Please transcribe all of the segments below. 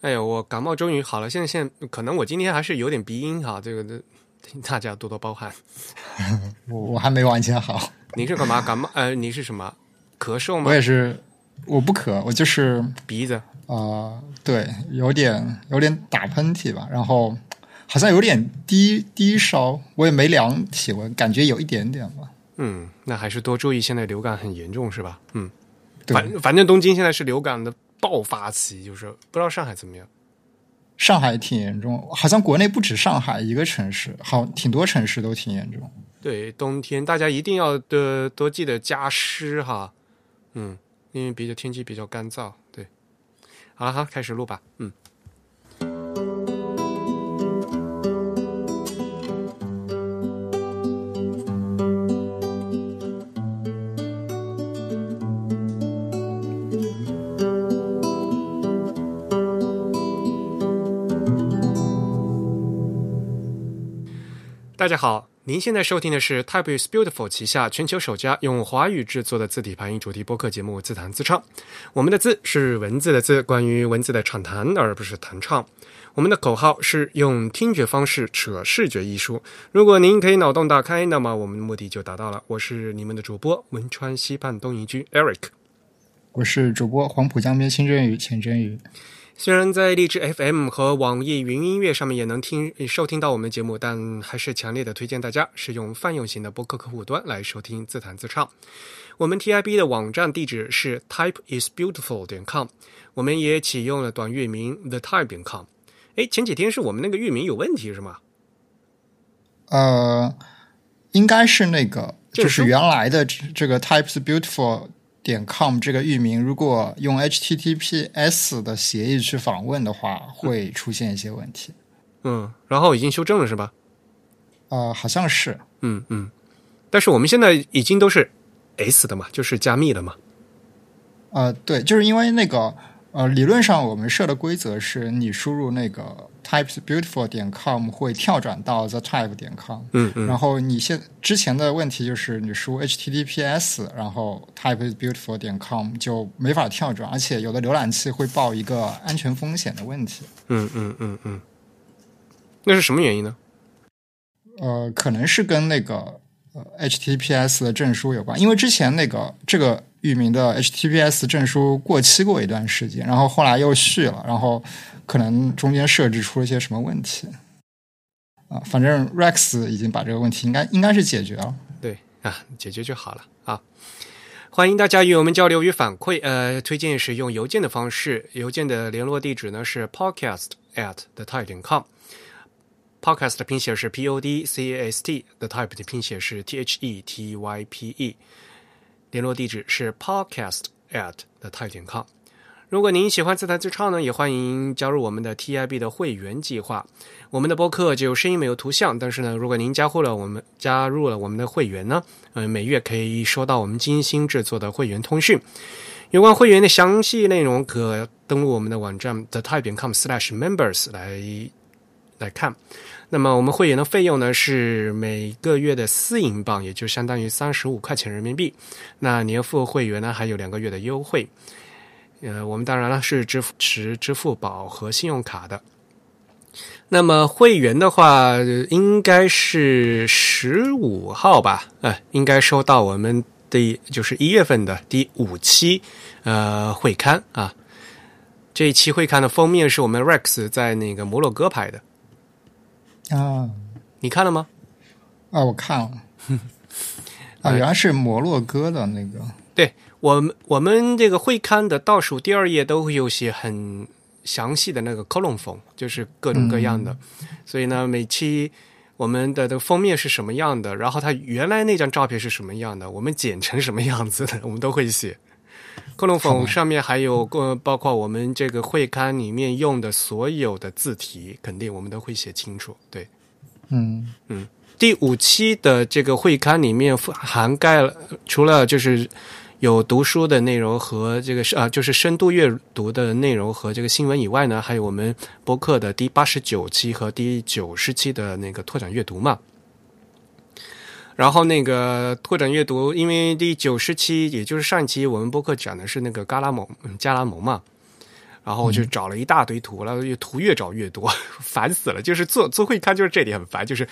哎呦，我感冒终于好了，现在现在可能我今天还是有点鼻音哈，这个请大家多多包涵。我我还没完全好。你是干嘛？感冒？呃，你是什么？咳嗽吗？我也是，我不咳，我就是鼻子。啊，对，有点有点打喷嚏吧，然后好像有点低低烧，我也没量体温，感觉有一点点吧。嗯，那还是多注意，现在流感很严重是吧？嗯，对反反正东京现在是流感的爆发期，就是不知道上海怎么样。上海挺严重，好像国内不止上海一个城市，好挺多城市都挺严重。对，冬天大家一定要的多记得加湿哈，嗯，因为比较天气比较干燥。对，好了，哈，开始录吧。嗯，大家好，您现在收听的是 Type is Beautiful 旗下全球首家用华语制作的字体排音主题播客节目《自弹自唱》。我们的字是文字的字，关于文字的畅谈，而不是弹唱。我们的口号是用听觉方式扯视觉艺术。如果您可以脑洞大开，那么我们的目的就达到了。我是你们的主播汶川西畔东营居 Eric。我是主播黄浦江边清蒸鱼浅真鱼。虽然在荔枝 FM 和网易云音乐上面也能听收听到我们的节目，但还是强烈的推荐大家使用泛用型的播客客户端来收听自弹自唱。我们 TIB 的网站地址是 typeisbeautiful 点 com，我们也启用了短域名 the type 点 com。哎，前几天是我们那个域名有问题是吗？呃，应该是那个，就是是原来的这这个 types beautiful 点 com 这个域名，如果用 HTTPS 的协议去访问的话，会出现一些问题。嗯，然后已经修正了是吧？呃，好像是，嗯嗯。但是我们现在已经都是 S 的嘛，就是加密的嘛。呃，对，就是因为那个呃，理论上我们设的规则是你输入那个 typesbeautiful 点 com 会跳转到 the type 点 com，嗯嗯。然后你现之前的问题就是你输 HTTPS，然后 typesbeautiful 点 com 就没法跳转，而且有的浏览器会报一个安全风险的问题。嗯嗯嗯嗯，那是什么原因呢？呃，可能是跟那个呃 HTTPS 的证书有关，因为之前那个这个域名的 HTTPS 证书过期过一段时间，然后后来又续了，然后可能中间设置出了些什么问题啊，反正 Rex 已经把这个问题应该应该是解决了。对啊，解决就好了啊。欢迎大家与我们交流与反馈，呃，推荐使用邮件的方式，邮件的联络地址呢是 podcast at the tide.com。Podcast 的拼写是 p o d c a s t，the type 的拼写是 t h e t y p e，联络地址是 podcast at the type 点 com。如果您喜欢自弹自唱呢，也欢迎加入我们的 TIB 的会员计划。我们的播客就声音没有图像，但是呢，如果您加入了我们加入了我们的会员呢，呃，每月可以收到我们精心制作的会员通讯。有关会员的详细内容，可登录我们的网站 the type 点 com slash members 来来看。那么我们会员的费用呢是每个月的四英镑，也就相当于三十五块钱人民币。那年付会员呢还有两个月的优惠。呃，我们当然了是支持支付宝和信用卡的。那么会员的话，应该是十五号吧？呃，应该收到我们的就是一月份的第五期呃会刊啊。这一期会刊的封面是我们 Rex 在那个摩洛哥拍的，啊你看了吗？啊，我看了啊，原来是摩洛哥的那个对我们，我们这个会刊的倒数第二页都会有写很详细的那个 column 风，就是各种各样的。所以呢，每期我们的的封面是什么样的，然后它原来那张照片是什么样的，我们剪成什么样子的，我们都会写。Column 风上面还有呃，包括我们这个会刊里面用的所有的字体，肯定我们都会写清楚。对。嗯嗯第五期的这个会刊里面涵盖了，除了就是有读书的内容和这个是啊，就是深度阅读的内容和这个新闻以外呢，还有我们播客的第八十九期和第九十期的那个拓展阅读嘛。然后那个拓展阅读，因为第九十期也就是上一期我们播客讲的是那个嘎拉蒙嗯加拉蒙嘛，然后就找了一大堆图，然后图越找越多，烦死了。就是做做会刊就是这点很烦，就是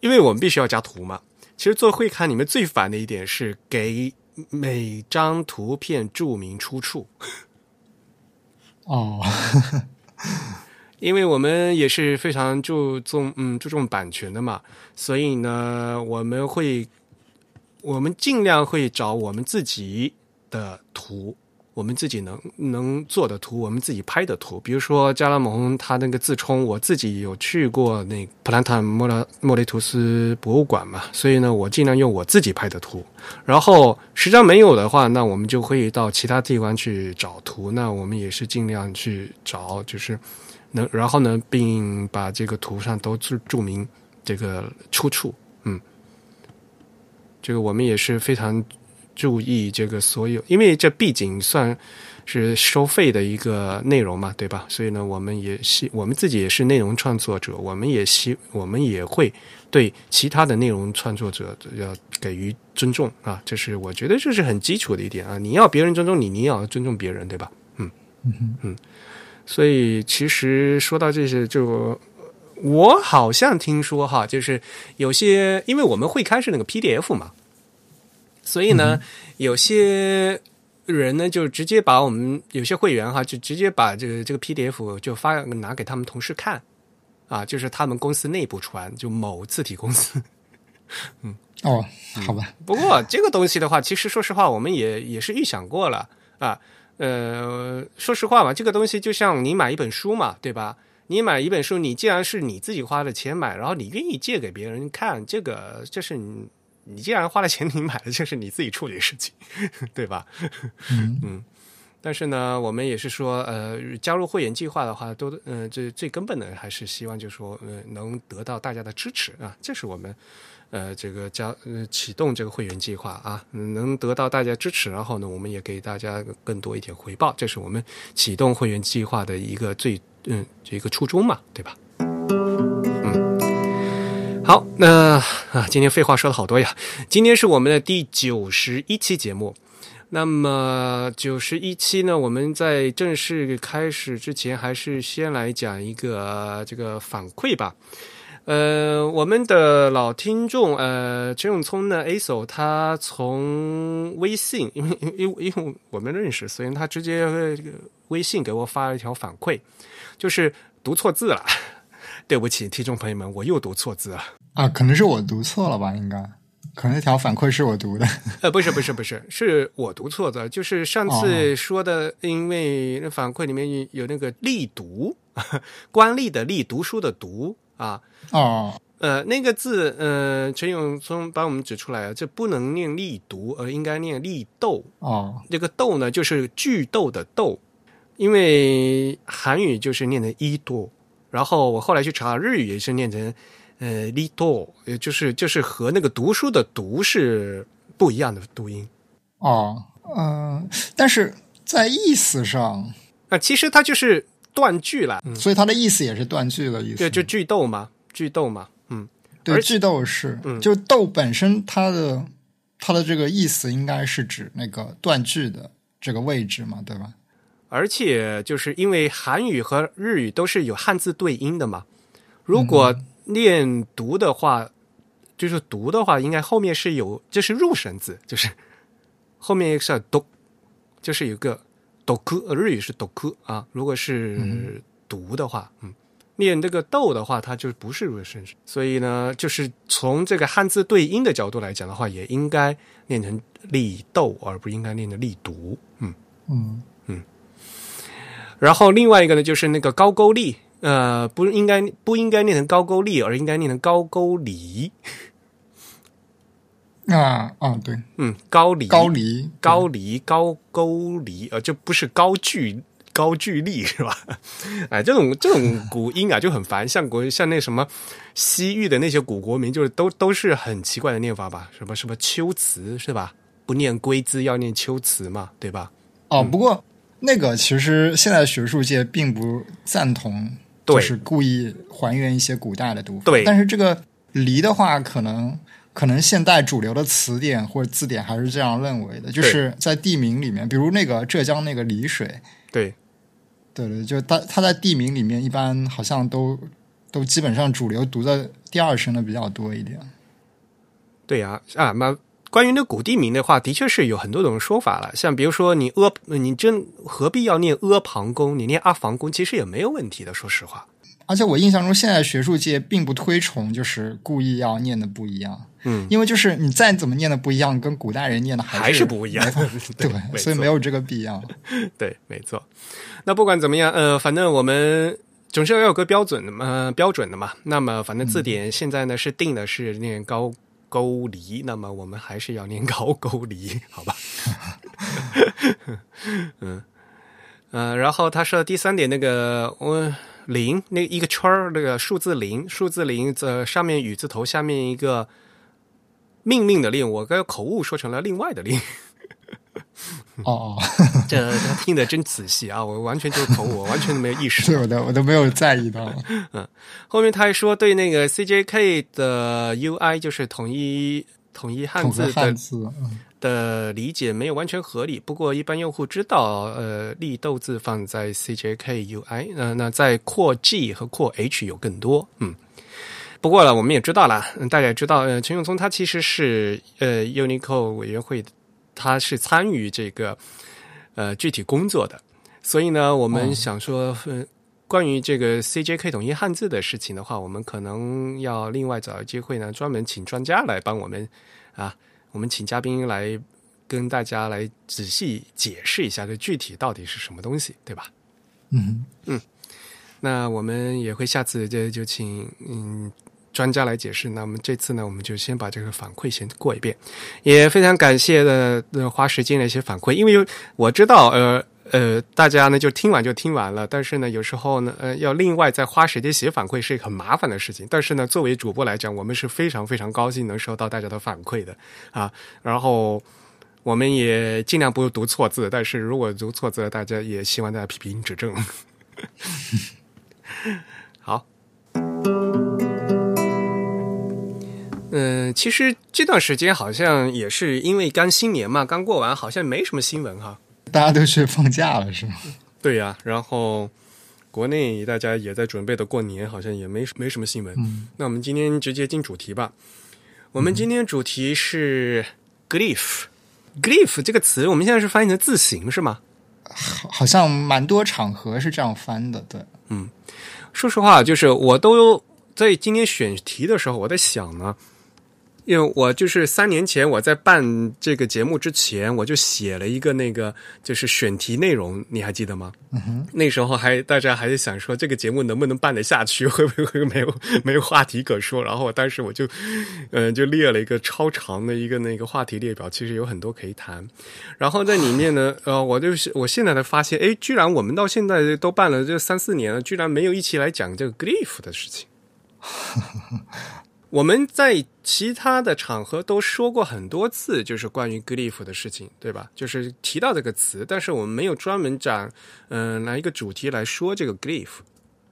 因为我们必须要加图嘛。其实做会刊里面最烦的一点是给每张图片注明出处。哦，因为我们也是非常注重嗯注重版权的嘛，所以呢，我们会我们尽量会找我们自己的图。我们自己能能做的图，我们自己拍的图，比如说加拉蒙他那个自冲，我自己有去过那普兰塔莫拉莫雷图斯博物馆嘛，所以呢，我尽量用我自己拍的图。然后实际上没有的话，那我们就会到其他地方去找图。那我们也是尽量去找，就是能，然后呢，并把这个图上都注注明这个出处。嗯，这个我们也是非常。注意这个所有，因为这毕竟算是收费的一个内容嘛，对吧？所以呢，我们也希我们自己也是内容创作者，我们也希我们也会对其他的内容创作者要给予尊重啊，这是我觉得这是很基础的一点啊。你要别人尊重你，你也要尊重别人，对吧？嗯嗯嗯。所以其实说到这些，就我好像听说哈，就是有些因为我们会开是那个 PDF 嘛。所以呢，有些人呢就直接把我们有些会员哈，就直接把这个这个 PDF 就发拿给他们同事看，啊，就是他们公司内部传，就某字体公司。嗯，哦，好吧。不过这个东西的话，其实说实话，我们也也是预想过了啊。呃，说实话嘛，这个东西就像你买一本书嘛，对吧？你买一本书，你既然是你自己花的钱买，然后你愿意借给别人看，这个就是你。你既然花了钱，你买的就是你自己处理的事情，对吧？嗯嗯。但是呢，我们也是说，呃，加入会员计划的话，都呃，这最根本的还是希望，就是说，呃，能得到大家的支持啊。这是我们呃，这个加呃启动这个会员计划啊，能得到大家支持，然后呢，我们也给大家更多一点回报，这是我们启动会员计划的一个最嗯一个初衷嘛，对吧？嗯好，那啊，今天废话说了好多呀。今天是我们的第九十一期节目。那么九十一期呢，我们在正式开始之前，还是先来讲一个这个反馈吧。呃，我们的老听众呃，陈永聪呢，A 手他从微信，因为因为因为我们认识，所以他直接微信给我发了一条反馈，就是读错字了。对不起，听众朋友们，我又读错字了。啊，可能是我读错了吧？应该，可能那条反馈是我读的。呃，不是，不是，不是，是我读错的。就是上次说的，因为那反馈里面有那个“力读”，官吏的“吏”，读书的“读”啊。哦。呃，那个字，呃，陈永松帮我们指出来了，这不能念“力读”，而应该念“力斗”。哦。这个“斗”呢，就是剧斗的“斗”，因为韩语就是念的“一多”，然后我后来去查日语，也是念成。呃，lito，也就是就是和那个读书的读是不一样的读音哦，嗯，但是在意思上啊，其实它就是断句了，所以它的意思也是断句的意思，对，就句斗嘛，句斗嘛，嗯，对，句斗是，嗯。就斗本身它的它的这个意思应该是指那个断句的这个位置嘛，对吧？而且就是因为韩语和日语都是有汉字对音的嘛，如果念读的话，就是读的话，应该后面是有，这是入声字，就是后面是读，就是有个读科，日语是读科啊。如果是读的话，嗯，念这个豆的话，它就不是入声所以呢，就是从这个汉字对音的角度来讲的话，也应该念成立豆，而不应该念成立读。嗯嗯嗯。然后另外一个呢，就是那个高句丽。呃，不应该不应该念成高句丽，而应该念成高句丽。啊啊，对，嗯，高离高离高离高沟离，呃，就不是高句高句丽是吧？哎，这种这种古音啊就很烦，像国像那什么西域的那些古国名，就是都都是很奇怪的念法吧？什么什么秋词是吧？不念龟兹要念秋词嘛，对吧？哦，不过那个其实现在学术界并不赞同。就是故意还原一些古代的读法，对。但是这个“离”的话，可能可能现代主流的词典或者字典还是这样认为的，就是在地名里面，比如那个浙江那个丽水，对对对，就它它在地名里面一般好像都都基本上主流读的第二声的比较多一点。对呀，啊，那关于那古地名的话，的确是有很多种说法了。像比如说你阿，你真何必要念阿房宫？你念阿房宫其实也没有问题的。说实话，而且我印象中，现在学术界并不推崇就是故意要念的不一样。嗯，因为就是你再怎么念的不一样，跟古代人念的还是不一样。对，没所以没有这个必要。对，没错。那不管怎么样，呃，反正我们总是要有个标准的嘛，标准的嘛。那么，反正字典现在呢是定的是念高沟离，那么我们还是要念高沟离，好吧？嗯呃，然后他说第三点，那个我零那一个圈儿，那个数字零，数字零这上面雨字头，下面一个命令的令，我刚口误说成了另外的令。哦哦，这他听得真仔细啊！我完全就是口误，我完全都没有意识。对，我都我都没有在意到。嗯，后面他还说对那个 CJK 的 UI 就是统一统一汉字的的理解没有完全合理。不过一般用户知道，呃，立斗字放在 CJK UI，那那在扩 G 和扩 H 有更多。嗯，不过了，我们也知道了，大家也知道，呃，陈永聪他其实是呃 Unicode 委员会。他是参与这个呃具体工作的，所以呢，我们想说，关于这个 CJK 统一汉字的事情的话，我们可能要另外找个机会呢，专门请专家来帮我们啊，我们请嘉宾来跟大家来仔细解释一下这具体到底是什么东西，对吧？嗯嗯，那我们也会下次就就请嗯。专家来解释，那么这次呢，我们就先把这个反馈先过一遍，也非常感谢的花时间的一些反馈，因为我知道，呃呃，大家呢就听完就听完了，但是呢，有时候呢，呃，要另外再花时间写反馈是一个很麻烦的事情。但是呢，作为主播来讲，我们是非常非常高兴能收到大家的反馈的啊。然后我们也尽量不读错字，但是如果读错字，大家也希望大家批评指正。嗯，其实这段时间好像也是因为刚新年嘛，刚过完，好像没什么新闻哈。大家都去放假了是吗？对呀，然后国内大家也在准备的过年，好像也没没什么新闻。那我们今天直接进主题吧。我们今天主题是 glyph，glyph 这个词我们现在是翻译成字形是吗？好，好像蛮多场合是这样翻的。对，嗯，说实话，就是我都在今天选题的时候，我在想呢。因为我就是三年前我在办这个节目之前，我就写了一个那个就是选题内容，你还记得吗？那时候还大家还是想说这个节目能不能办得下去，会不会没有没有话题可说？然后我当时我就嗯就列了一个超长的一个那个话题列表，其实有很多可以谈。然后在里面呢，呃，我就是我现在才发现，哎，居然我们到现在都办了这三四年了，居然没有一起来讲这个 grief 的事情。我们在其他的场合都说过很多次，就是关于 glyph 的事情，对吧？就是提到这个词，但是我们没有专门讲，嗯，拿一个主题来说这个 glyph，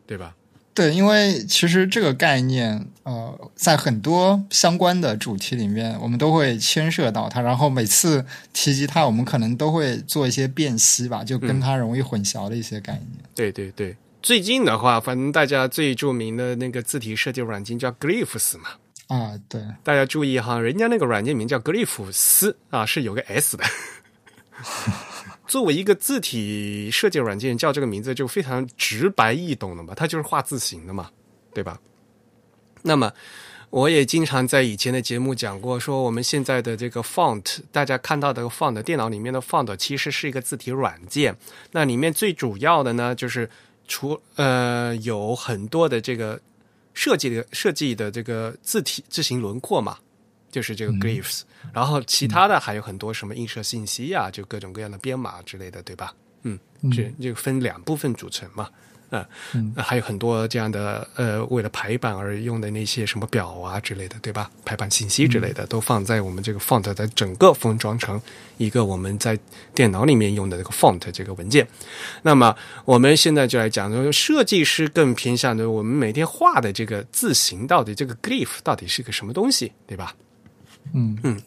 对吧？对，因为其实这个概念，呃，在很多相关的主题里面，我们都会牵涉到它，然后每次提及它，我们可能都会做一些辨析吧，就跟它容易混淆的一些概念。对对对。最近的话，反正大家最著名的那个字体设计软件叫 Glyphs 嘛。啊，对，大家注意哈，人家那个软件名叫 Glyphs 啊，是有个 S 的。作为一个字体设计软件，叫这个名字就非常直白易懂了嘛，它就是画字形的嘛，对吧？那么，我也经常在以前的节目讲过，说我们现在的这个 font，大家看到的 font，电脑里面的 font 其实是一个字体软件，那里面最主要的呢，就是。除呃有很多的这个设计的设计的这个字体字形轮廓嘛，就是这个 glyphs，然后其他的还有很多什么映射信息呀，就各种各样的编码之类的，对吧？嗯，这就分两部分组成嘛。嗯，还有很多这样的呃，为了排版而用的那些什么表啊之类的，对吧？排版信息之类的都放在我们这个 font 的整个封装成一个我们在电脑里面用的这个 font 这个文件。那么我们现在就来讲，说设计师更偏向的我们每天画的这个字形到底这个 glyph 到底是个什么东西，对吧？嗯嗯。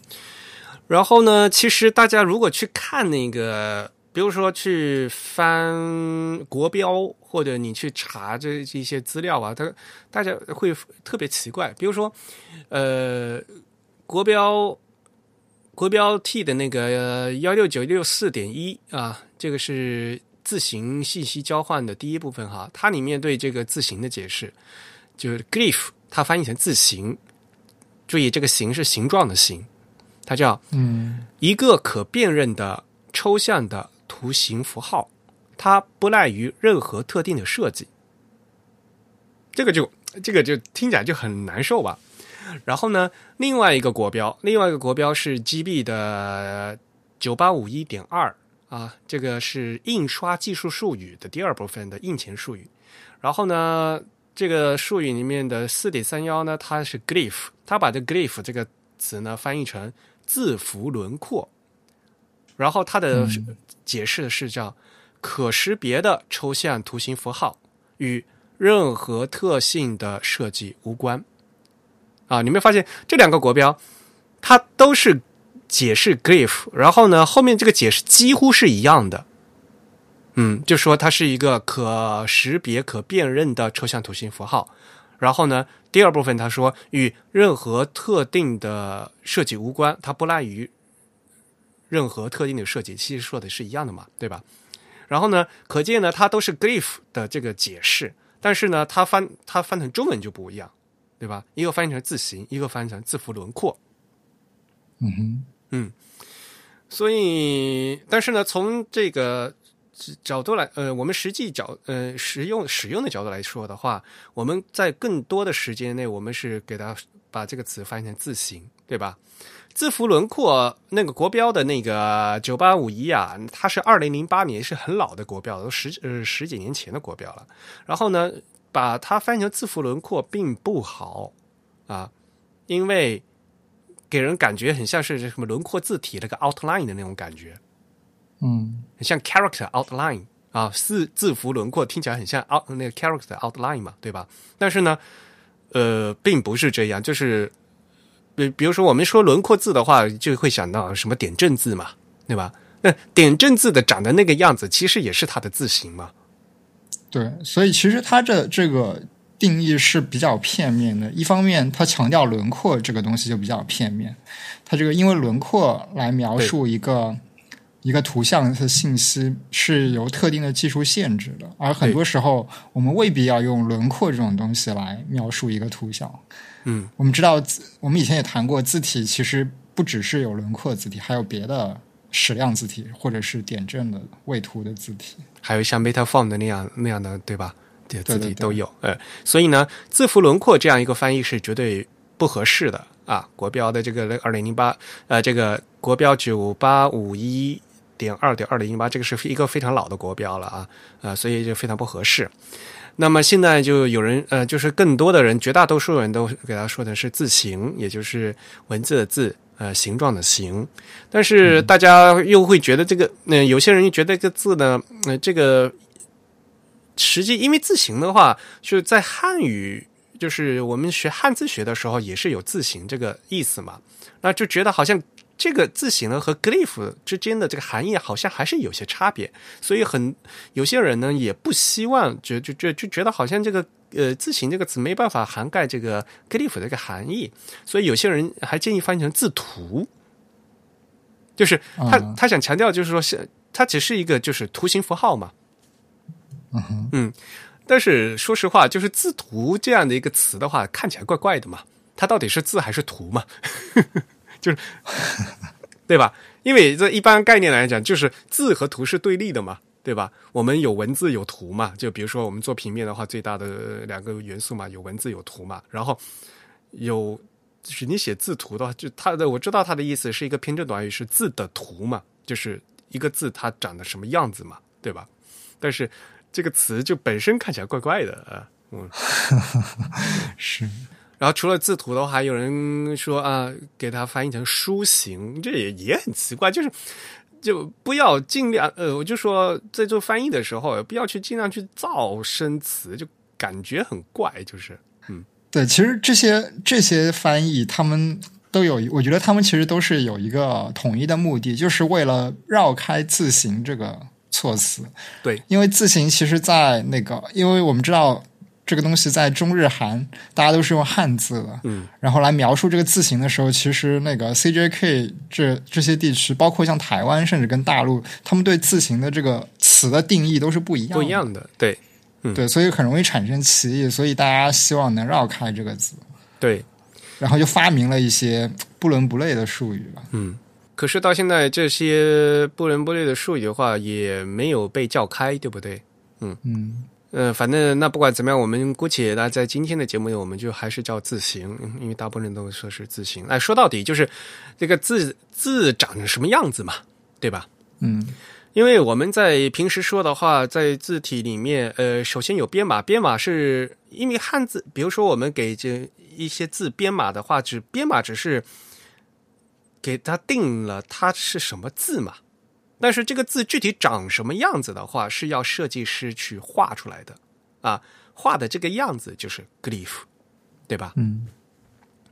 然后呢，其实大家如果去看那个。比如说去翻国标，或者你去查这这些资料啊，它大家会特别奇怪。比如说，呃，国标国标 T 的那个幺六九六四点一啊，这个是字形信息交换的第一部分哈，它里面对这个字形的解释，就是 glyph，它翻译成字形。注意，这个形是形状的形，它叫嗯一个可辨认的抽象的图形符号，它不赖于任何特定的设计。这个就这个就听起来就很难受吧。然后呢，另外一个国标，另外一个国标是 GB 的九八五一点二啊，这个是印刷技术术语的第二部分的印前术语。然后呢，这个术语里面的四点三幺呢，它是 glyph，它把这 glyph 这个词呢翻译成字符轮廓。然后它的解释的是叫可识别的抽象图形符号，与任何特性的设计无关。啊，你没发现这两个国标，它都是解释 glyph，然后呢，后面这个解释几乎是一样的。嗯，就说它是一个可识别、可辨认的抽象图形符号。然后呢，第二部分他说与任何特定的设计无关，它不赖于任何特定的设计。其实说的是一样的嘛，对吧？然后呢，可见呢，它都是 glyph 的这个解释，但是呢，它翻它翻成中文就不一样，对吧？一个翻译成字形，一个翻译成字符轮廓。嗯哼，嗯所以，但是呢，从这个角度来，呃，我们实际角，呃，使用使用的角度来说的话，我们在更多的时间内，我们是给它把这个词翻译成字形，对吧？字符轮廓那个国标的那个九八五一啊，它是二零零八年，是很老的国标，都十呃十几年前的国标了。然后呢，把它翻译成字符轮廓并不好啊，因为给人感觉很像是什么轮廓字体那个 outline 的那种感觉。嗯很像 character outline 啊，字字符轮廓听起来很像 out 那个 character outline 嘛，对吧？但是呢，呃，并不是这样，就是比比如说我们说轮廓字的话，就会想到什么点阵字嘛，对吧？那点阵字的长的那个样子，其实也是它的字形嘛。对，所以其实它这这个定义是比较片面的。一方面，它强调轮廓这个东西就比较片面，它这个因为轮廓来描述一个一个图像的信息是由特定的技术限制的，而很多时候我们未必要用轮廓这种东西来描述一个图像。嗯，我们知道，我们以前也谈过，字体其实不只是有轮廓字体，还有别的矢量字体或者是点阵的位图的字体。还有像 Metaform 的那样那样的，对吧？这字体都有，呃，所以呢，字符轮廓这样一个翻译是绝对不合适的啊。国标的这个二零零八，呃，这个国标九八五一点二点二零零八，这个是一个非常老的国标了啊，呃，所以就非常不合适。那么现在就有人，呃，就是更多的人，绝大多数人都给他说的是字形，也就是文字的字，呃，形状的形。但是大家又会觉得这个，呃，有些人又觉得这个字呢，呃，这个实际因为字形的话，就是在汉语，就是我们学汉字学的时候，也是有字形这个意思嘛，那就觉得好像这个字形呢和 glyph 之间的这个含义好像还是有些差别，所以很有些人呢也不希望，觉就就就觉得好像这个呃字形这个词没办法涵盖这个 glyph 的这个含义，所以有些人还建议翻译成字图。就是他，嗯他想强调，就是说，是它只是一个就是图形符号嘛，嗯哼，嗯，但是说实话，就是字图这样的一个词的话，看起来怪怪的嘛。它到底是字还是图嘛？就是对吧？因为这一般概念来讲，就是字和图是对立的嘛，对吧？我们有文字有图嘛，就比如说我们做平面的话，最大的两个元素嘛，有文字有图嘛，然后有。就是你写字图的话，就它的我知道它的意思是一个偏正短语，是字的图嘛，就是一个字它长得什么样子嘛，对吧？但是这个词就本身看起来怪怪的啊，嗯，是，然后除了字图的话，还有人说啊，给它翻译成书形，这也也很奇怪，就是就不要尽量呃，我就说在做翻译的时候，不要去尽量去造生词，就感觉很怪，就是嗯，对，其实这些这些翻译，他们都有，我觉得他们其实都是有一个统一的目的，就是为了绕开字形这个措辞。对，因为字形其实，在那个，因为我们知道这个东西在中日韩，大家都是用汉字的，嗯，然后来描述这个字形的时候，其实那个 CJK 这这些地区，包括像台湾，甚至跟大陆，他们对字形的这个词的定义都是不一样的，不一样的，对，对，所以很容易产生歧义，所以大家希望能绕开这个字。对，然后就发明了一些不伦不类的术语吧。嗯。可是到现在，这些不伦不类的术语的话，也没有被叫开，对不对？嗯嗯呃，反正那不管怎么样，我们姑且那在今天的节目里，我们就还是叫字形，嗯因为大部分人都说是字形。哎，说到底就是这个字字长成什么样子嘛，对吧？嗯因为我们在平时说的话，在字体里面，呃，首先有编码，编码是因为汉字，比如说我们给这一些字编码的话，只编码只是给它定了它是什么字嘛，但是这个字具体长什么样子的话，是要设计师去画出来的啊，画的这个样子就是 glyph，对吧？嗯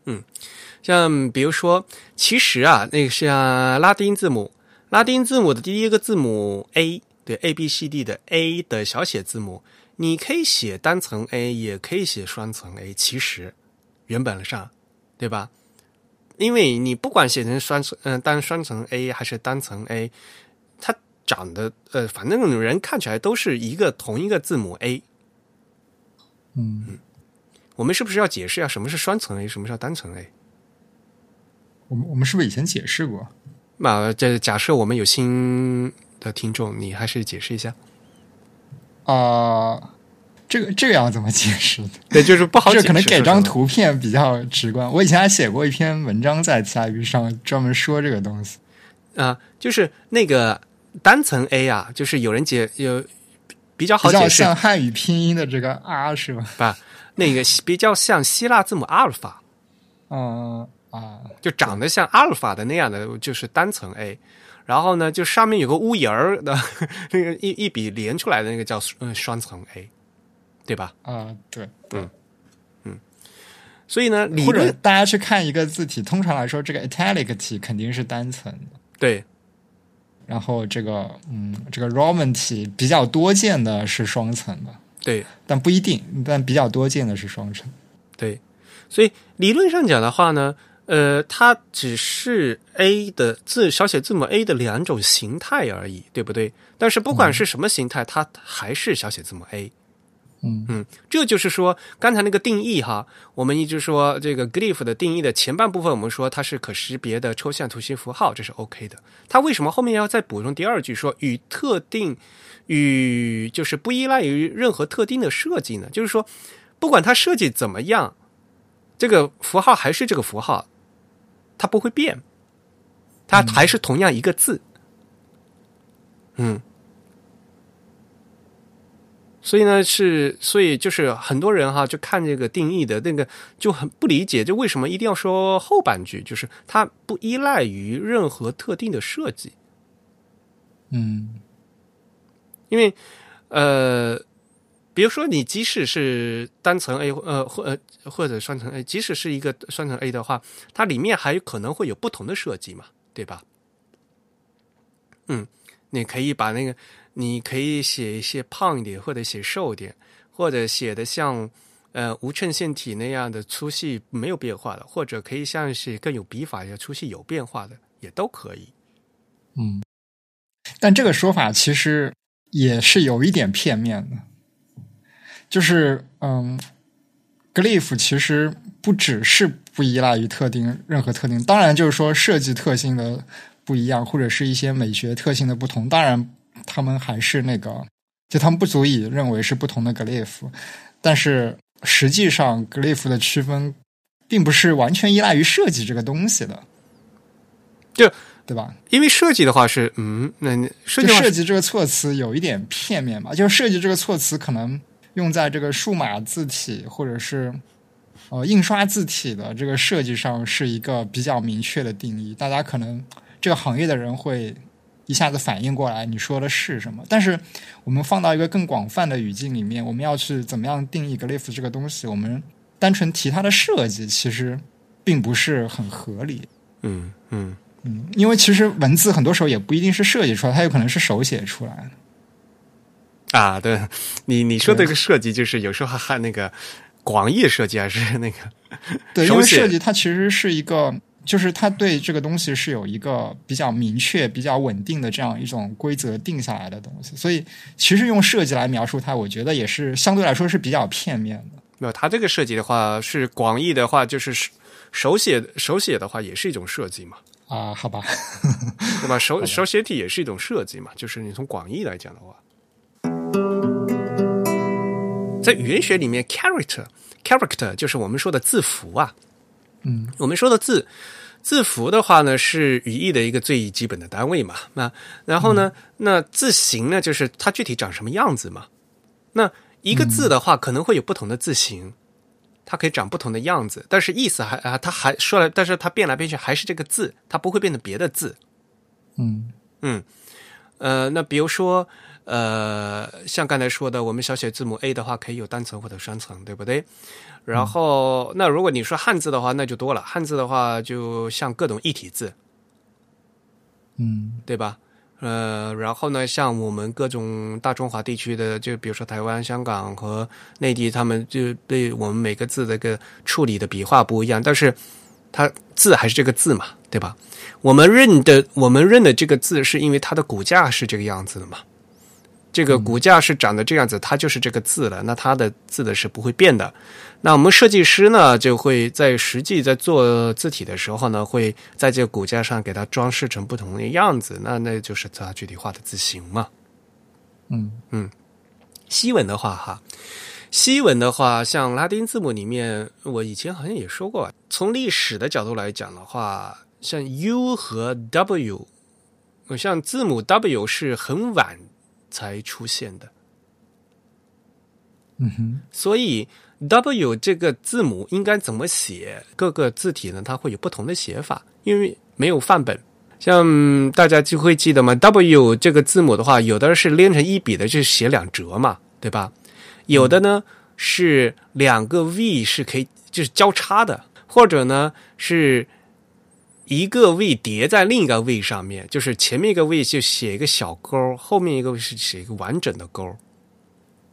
嗯像比如说，其实啊，那个像拉丁字母，拉丁字母的第一个字母 A，对 A B C D 的 A 的小写字母，你可以写单层 A，也可以写双层 A。其实原本上，对吧？因为你不管写成双层嗯、单双层 A 还是单层 A，它长得呃，反正人看起来都是一个同一个字母 A。嗯，我们是不是要解释一下什么是双层 A，什么是单层 A？我们我们是不是以前解释过？那这假设我们有新的听众，你还是解释一下。啊、这个这个要怎么解释的？对，就是不好解释。这可能给张。图片比较直观。我以前还写过一篇文章在奇亚语上，专门说这个东西。啊、就是那个单层 A 啊，就是有人解有比较好解释像汉语拼音的这个 R 是吧？吧？那个比较像希腊字母阿尔法，嗯啊，就长得像阿尔法的那样的，就是单层 A。然后呢，就上面有个屋檐儿的那个一一笔连出来的那个叫嗯双层 A，对吧？啊，对，嗯所以呢，理或者论大家去看一个字体，通常来说，这个 italic 体肯定是单层的，对然后这个嗯，这个 Roman 体比较多见的是双层的，对但不一定，但比较多见的是双层。对，所以理论上讲的话呢，呃，它只是 A 的字小写字母 A 的两种形态而已，对不对？但是不管是什么形态，它还是小写字母 A。嗯嗯，这就是说，刚才那个定义哈，我们一直说这个 glyph 的定义的前半部分，我们说它是可识别的抽象图形符号，这是 OK 的。它为什么后面要再补充第二句说与特定与就是不依赖于任何特定的设计呢？就是说，不管它设计怎么样，这个符号还是这个符号，它不会变，它还是同样一个字。嗯，所以呢是，所以就是很多人哈，就看这个定义的那个就很不理解，就为什么一定要说后半句，就是它不依赖于任何特定的设计。嗯因为呃，比如说你即使是单层 A 呃或呃或者双层 A，即使是一个双层 A 的话，它里面还可能会有不同的设计嘛，对吧？嗯，你可以把那个，你可以写一些胖一点，或者写瘦一点，或者写的像呃无衬线体那样的粗细没有变化的，或者可以像是更有笔法一样粗细有变化的，也都可以。嗯，但这个说法其实也是有一点片面的，就是嗯，glyph 其实不只是不依赖于特定任何特定，当然就是说设计特性的不一样，或者是一些美学特性的不同，当然他们还是那个，就他们不足以认为是不同的 glyph，但是实际上 glyph 的区分并不是完全依赖于设计这个东西的，就对吧？因为设计的话是，嗯，那你设计设计这个措辞有一点片面吧，就是设计这个措辞可能用在这个数码字体或者是呃印刷字体的这个设计上是一个比较明确的定义，大家可能这个行业的人会一下子反应过来你说的是什么。但是我们放到一个更广泛的语境里面，我们要去怎么样定义 glyph 这个东西，我们单纯提它的设计，其实并不是很合理。嗯嗯嗯，因为其实文字很多时候也不一定是设计出来，它有可能是手写出来的。啊，对你你说的这个设计，就是有时候还那个广义设计还是那个对，因为设计它其实是一个，就是他对这个东西是有一个比较明确、比较稳定的这样一种规则定下来的东西，所以其实用设计来描述它，我觉得也是相对来说是比较片面的。没有，它这个设计的话是广义的话，就是手手写手写的话也是一种设计嘛，啊，好吧，对吧？手手写体也是一种设计嘛，就是你从广义来讲的话，在语言学里面，character character 就是我们说的字符啊，嗯，我们说的字字符的话呢，是语义的一个最基本的单位嘛。那然后呢，那字形呢，就是它具体长什么样子嘛。那一个字的话，可能会有不同的字形，它可以长不同的样子，但是意思还啊，它还说了，但是它变来变去还是这个字，它不会变成别的字。嗯嗯，呃，那比如说，呃，像刚才说的，我们小写字母 A 的话，可以有单层或者双层，对不对？然后，那如果你说汉字的话，那就多了。汉字的话，就像各种异体字，嗯对吧？呃，然后呢，像我们各种大中华地区的，就比如说台湾、香港和内地，他们就对我们每个字的一个处理的笔画不一样，但是它字还是这个字嘛，对吧？我们认的我们认的这个字，是因为它的骨架是这个样子的嘛？这个骨架是长得这样子，它就是这个字了。那它的字的是不会变的。那我们设计师呢，就会在实际在做字体的时候呢，会在这个骨架上给它装饰成不同的样子。那那就是它具体画的字形嘛。嗯西文的话，哈，西文的话，像拉丁字母里面，我以前好像也说过，从历史的角度来讲的话，像 U 和 W，像字母 W 是很晚才出现的，嗯哼所以 W 这个字母应该怎么写？各个字体呢，它会有不同的写法，因为没有范本。像大家就会记得嘛，W 这个字母的话，有的是连成一笔的，就是写两折嘛，对吧？有的呢是两个 V 是可以就是交叉的，或者呢是一个位叠在另一个位上面，就是前面一个位就写一个小勾，后面一个是写一个完整的勾。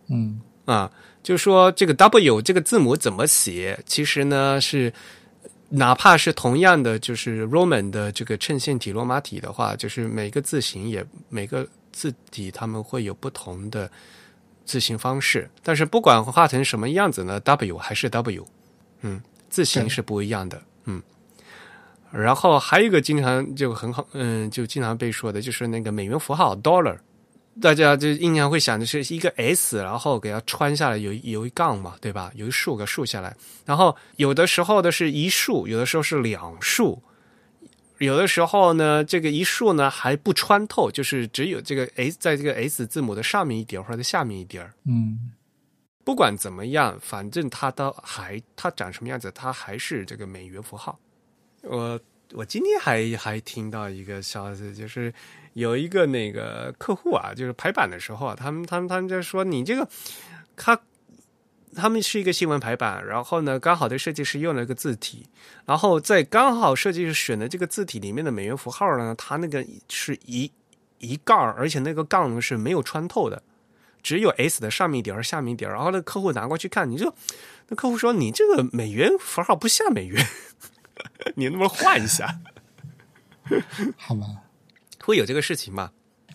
嗯啊，就说这个 W 这个字母怎么写，其实呢是，哪怕是同样的就是 Roman 的这个衬线体、罗马体的话，就是每个字形也每个字体他们会有不同的字形方式，但是不管画成什么样子呢，W 还是 W，嗯，字形是不一样的，嗯。然后还有一个经常就很好，嗯，就经常被说的就是那个美元符号 dollar，大家就印象会想的是一个 S，然后给它穿下来有有一杠嘛，对吧？有一竖个竖下来，然后有的时候的是一竖，有的时候是两竖，有的时候呢，这个一竖呢还不穿透，就是只有这个 S 在这个 S 字母的上面一点儿或者下面一点儿。嗯不管怎么样，反正它都还它长什么样子，它还是这个美元符号。我我今天还还听到一个消息，就是有一个那个客户啊，就是排版的时候啊，他们他们他们在说你这个，他他们是一个新闻排版，然后呢，刚好的设计师用了一个字体，然后在刚好设计师选的这个字体里面的美元符号呢，它那个是一一杠，而且那个杠是没有穿透的。只有 S 的上面一点儿，下面一点儿，然后那客户拿过去看，你就，那客户说你这个美元符号不像美元，你能不能换一下？好吧。会有这个事情吗？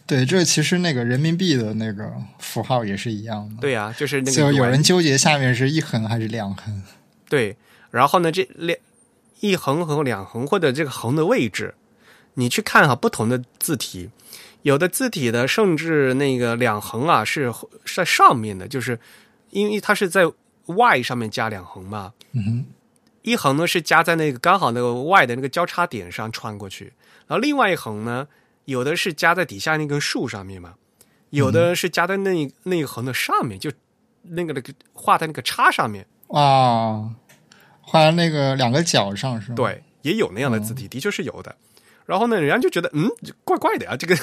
对，这其实那个人民币的那个符号也是一样的。对呀、就是那个就有人纠结下面是一横还是两横。对，然后呢，这两一横和两横或者这个横的位置，你去看哈，不同的字体，有的字体的甚至那个两横啊是是在上面的，就是因为它是在 Y 上面加两横嘛，嗯哼，一横呢是夹在那个刚好那个 Y 的那个交叉点上穿过去，然后另外一横呢，有的是夹在底下那根树上面嘛，有的是夹在那那一横的上面，就那个那个画在那个叉上面。啊，画在那个两个角上是吗？，对，也有那样的字体，的确是有的。然后呢，人家就觉得嗯，怪怪的呀，这个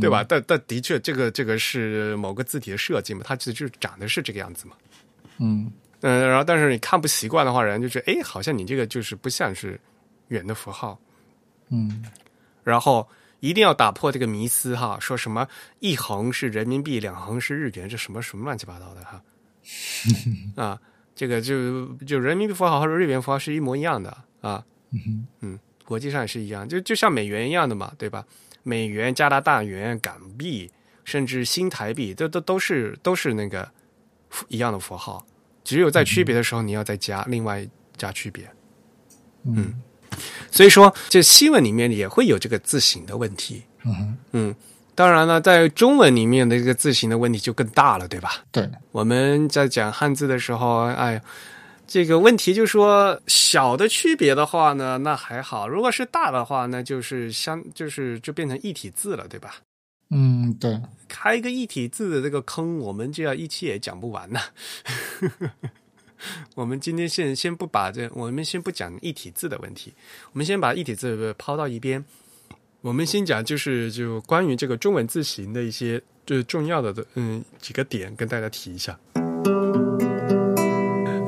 对吧？但但的确，这个这个是某个字体的设计嘛，它就就长得是这个样子嘛。嗯嗯，然后但是你看不习惯的话，人就觉得哎，好像你这个就是不像是圆的符号。嗯，然后一定要打破这个迷思哈，说什么一横是人民币，两横是日元，这什么什么乱七八糟的哈。啊，这个就就人民币符号和日元符号是一模一样的啊。嗯，国际上也是一样，就就像美元一样的嘛，对吧？美元、加拿大元、港币，甚至新台币，这都都是都是那个一样的符号，只有在区别的时候，你要再加另外加区别。嗯所以说，这西文里面也会有这个字形的问题。嗯哼，嗯，当然了，在中文里面的这个字形的问题就更大了，对吧？对，我们在讲汉字的时候，哎，这个问题就是说，小的区别的话呢，那还好；如果是大的话，那就是相就是就变成一体字了，对吧？嗯对，开一个一体字的这个坑，我们就要一期也讲不完呢。我们今天先先不把这，我们先不讲一体字的问题，我们先把一体字抛到一边。我们先讲就是就关于这个中文字形的一些就是重要的的嗯几个点跟大家提一下。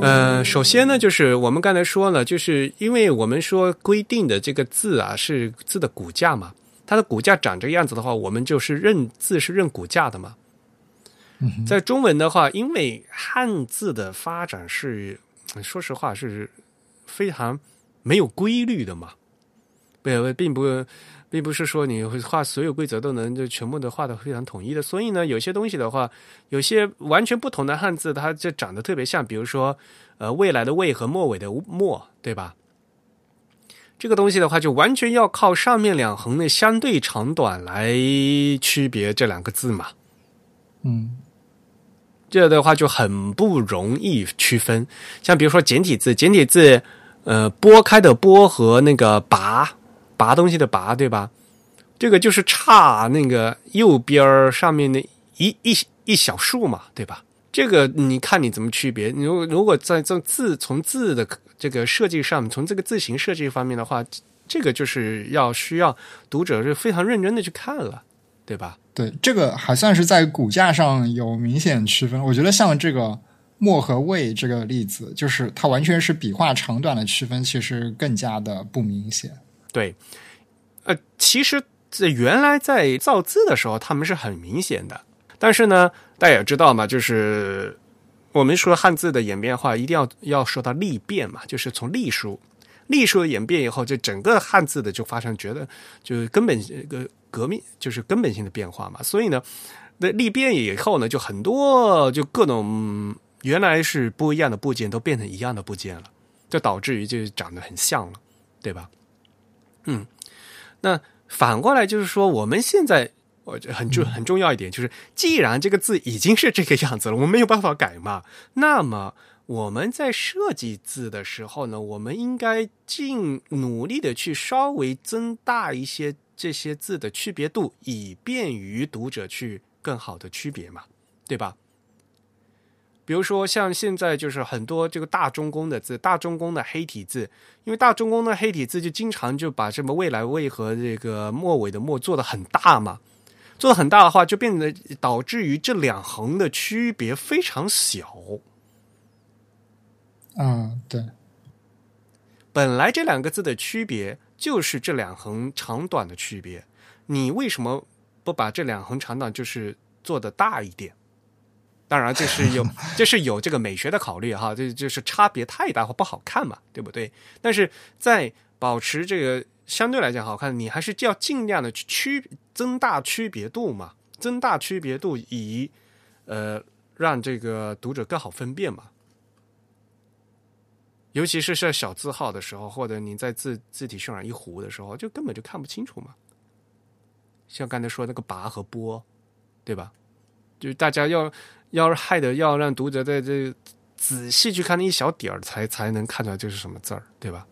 呃，首先呢，就是我们刚才说了，就是因为我们说规定的这个字啊是字的骨架嘛，它的骨架长这个样子的话，我们就是认字是认骨架的嘛。在中文的话，因为汉字的发展是，说实话是非常没有规律的嘛，并并不并不是说你会画所有规则都能就全部的画的非常统一的，所以呢，有些东西的话，有些完全不同的汉字，它就长得特别像，比如说呃未来的未和末尾的末，对吧？这个东西的话，就完全要靠上面两横的相对长短来区别这两个字嘛。嗯这的话就很不容易区分。像比如说简体字，简体字，呃，拨开的拨和那个拔拔东西的拔，对吧？这个就是差那个右边儿上面的一一一小竖嘛，对吧？这个你看你怎么区别？你如如果在这字从字的这个设计上，从这个字形设计方面的话，这个就是要需要读者是非常认真的去看了，对吧？对，这个还算是在骨架上有明显区分。我觉得像这个墨和魏这个例子，就是它完全是笔画长短的区分，其实更加的不明显。对，呃，其实这原来在造字的时候，他们是很明显的。但是呢，大家也知道嘛，就是我们说汉字的演变化，一定要要说到历变嘛，就是从隶书，隶书的演变以后，就整个汉字的就发生觉得就是根本一个革命，就是根本性的变化嘛。所以呢，那历变以后呢，就很多就各种原来是不一样的部件都变成一样的部件了，就导致于就长得很像了，对吧？嗯，那反过来就是说，我们现在我觉得很重很重要一点，就是既然这个字已经是这个样子了，我们没有办法改嘛，那么我们在设计字的时候呢，我们应该尽努力的去稍微增大一些这些字的区别度，以便于读者去更好的区别嘛，对吧？比如说，像现在就是很多这个大中宫的字，大中宫的黑体字，因为大中宫的黑体字就经常就把什么未来未和这个末尾的末做的很大嘛，做的很大的话，就变得导致于这两横的区别非常小。嗯，对，本来这两个字的区别就是这两横长短的区别，你为什么不把这两横长短就是做的大一点？当然，这是有 这是有这个美学的考虑哈，这就是差别太大或不好看嘛，对不对？但是在保持这个相对来讲好看，你还是要尽量的去区增大区别度嘛，增大区别度以呃让这个读者更好分辨嘛。尤其是像小字号的时候，或者你在字字体渲染一糊的时候，就根本就看不清楚嘛。像刚才说那个拔和波，对吧？就大家要要害的要让读者在这仔细去看那一小点儿，才才能看出来这是什么字儿，对吧？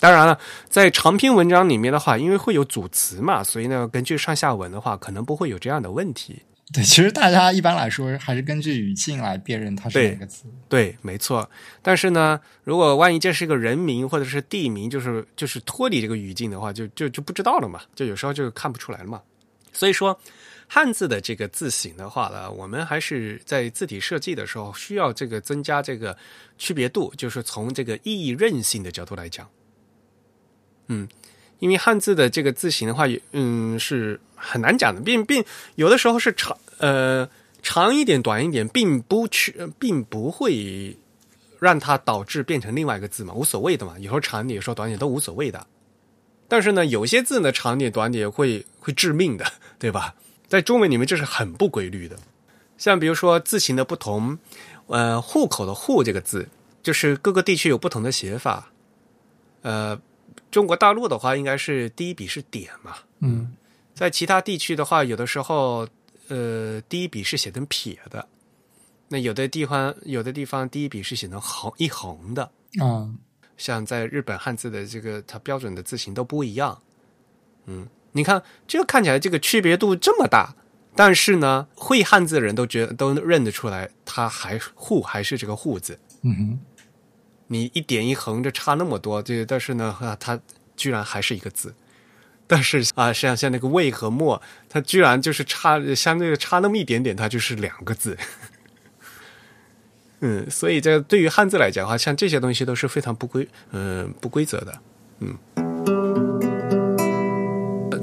当然了，在长篇文章里面的话，因为会有组词嘛，所以呢，根据上下文的话，可能不会有这样的问题。对，其实大家一般来说还是根据语境来辨认它是哪个字。对，没错。但是呢，如果万一这是一个人名或者是地名，就是就是脱离这个语境的话，就就就不知道了嘛，就有时候就看不出来了嘛。所以说，汉字的这个字形的话呢，我们还是在字体设计的时候需要这个增加这个区别度，就是从这个意义韧性的角度来讲，嗯，因为汉字的这个字形的话，嗯，是很难讲的，并并有的时候是长呃长一点、短一点，并不去，并不会让它导致变成另外一个字嘛，无所谓的嘛，有时候长点，有时候短点都无所谓的。但是呢，有些字呢长点、短点会会致命的，对吧？在中文里面这是很不规律的，像比如说字形的不同，呃，户口的“户”这个字，就是各个地区有不同的写法。呃，中国大陆的话，应该是第一笔是点嘛，嗯，在其他地区的话，有的时候，呃，第一笔是写成撇的，那有的地方，有的地方第一笔是写成横一横的。啊，像在日本汉字的这个它标准的字形都不一样，嗯。你看，这个看起来这个区别度这么大，但是呢，会汉字的人都觉得都认得出来，它还“户”还是这个“户”字。嗯哼，你一点一横，这差那么多，这但是呢，它居然还是一个字。但是啊，像像那个“魏”和“墨”，它居然就是差相对差那么一点点，它就是两个字。嗯，所以这对于汉字来讲的话，像这些东西都是非常不规，嗯，不规则的，嗯。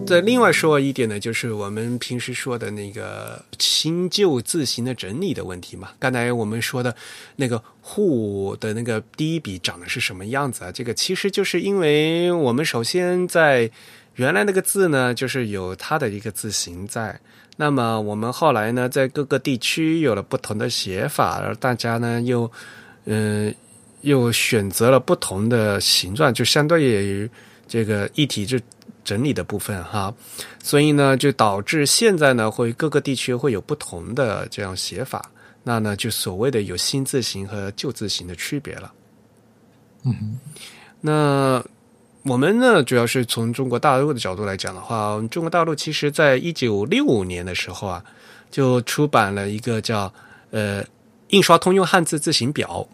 再另外说一点呢，就是我们平时说的那个新旧字形的整理的问题嘛。刚才我们说的那个“户”的那个第一笔长的是什么样子啊？这个其实就是因为我们首先在原来那个字呢，就是有它的一个字形在。那么我们后来呢，在各个地区有了不同的写法，而大家呢又嗯又选择了不同的形状，就相对于这个一体就。整理的部分哈，所以呢，就导致现在呢，会各个地区会有不同的这样写法，那呢，就所谓的有新字形和旧字形的区别了。嗯，那我们呢，主要是从中国大陆的角度来讲的话，中国大陆其实在一九六五年的时候啊，就出版了一个叫呃《印刷通用汉字字形表》。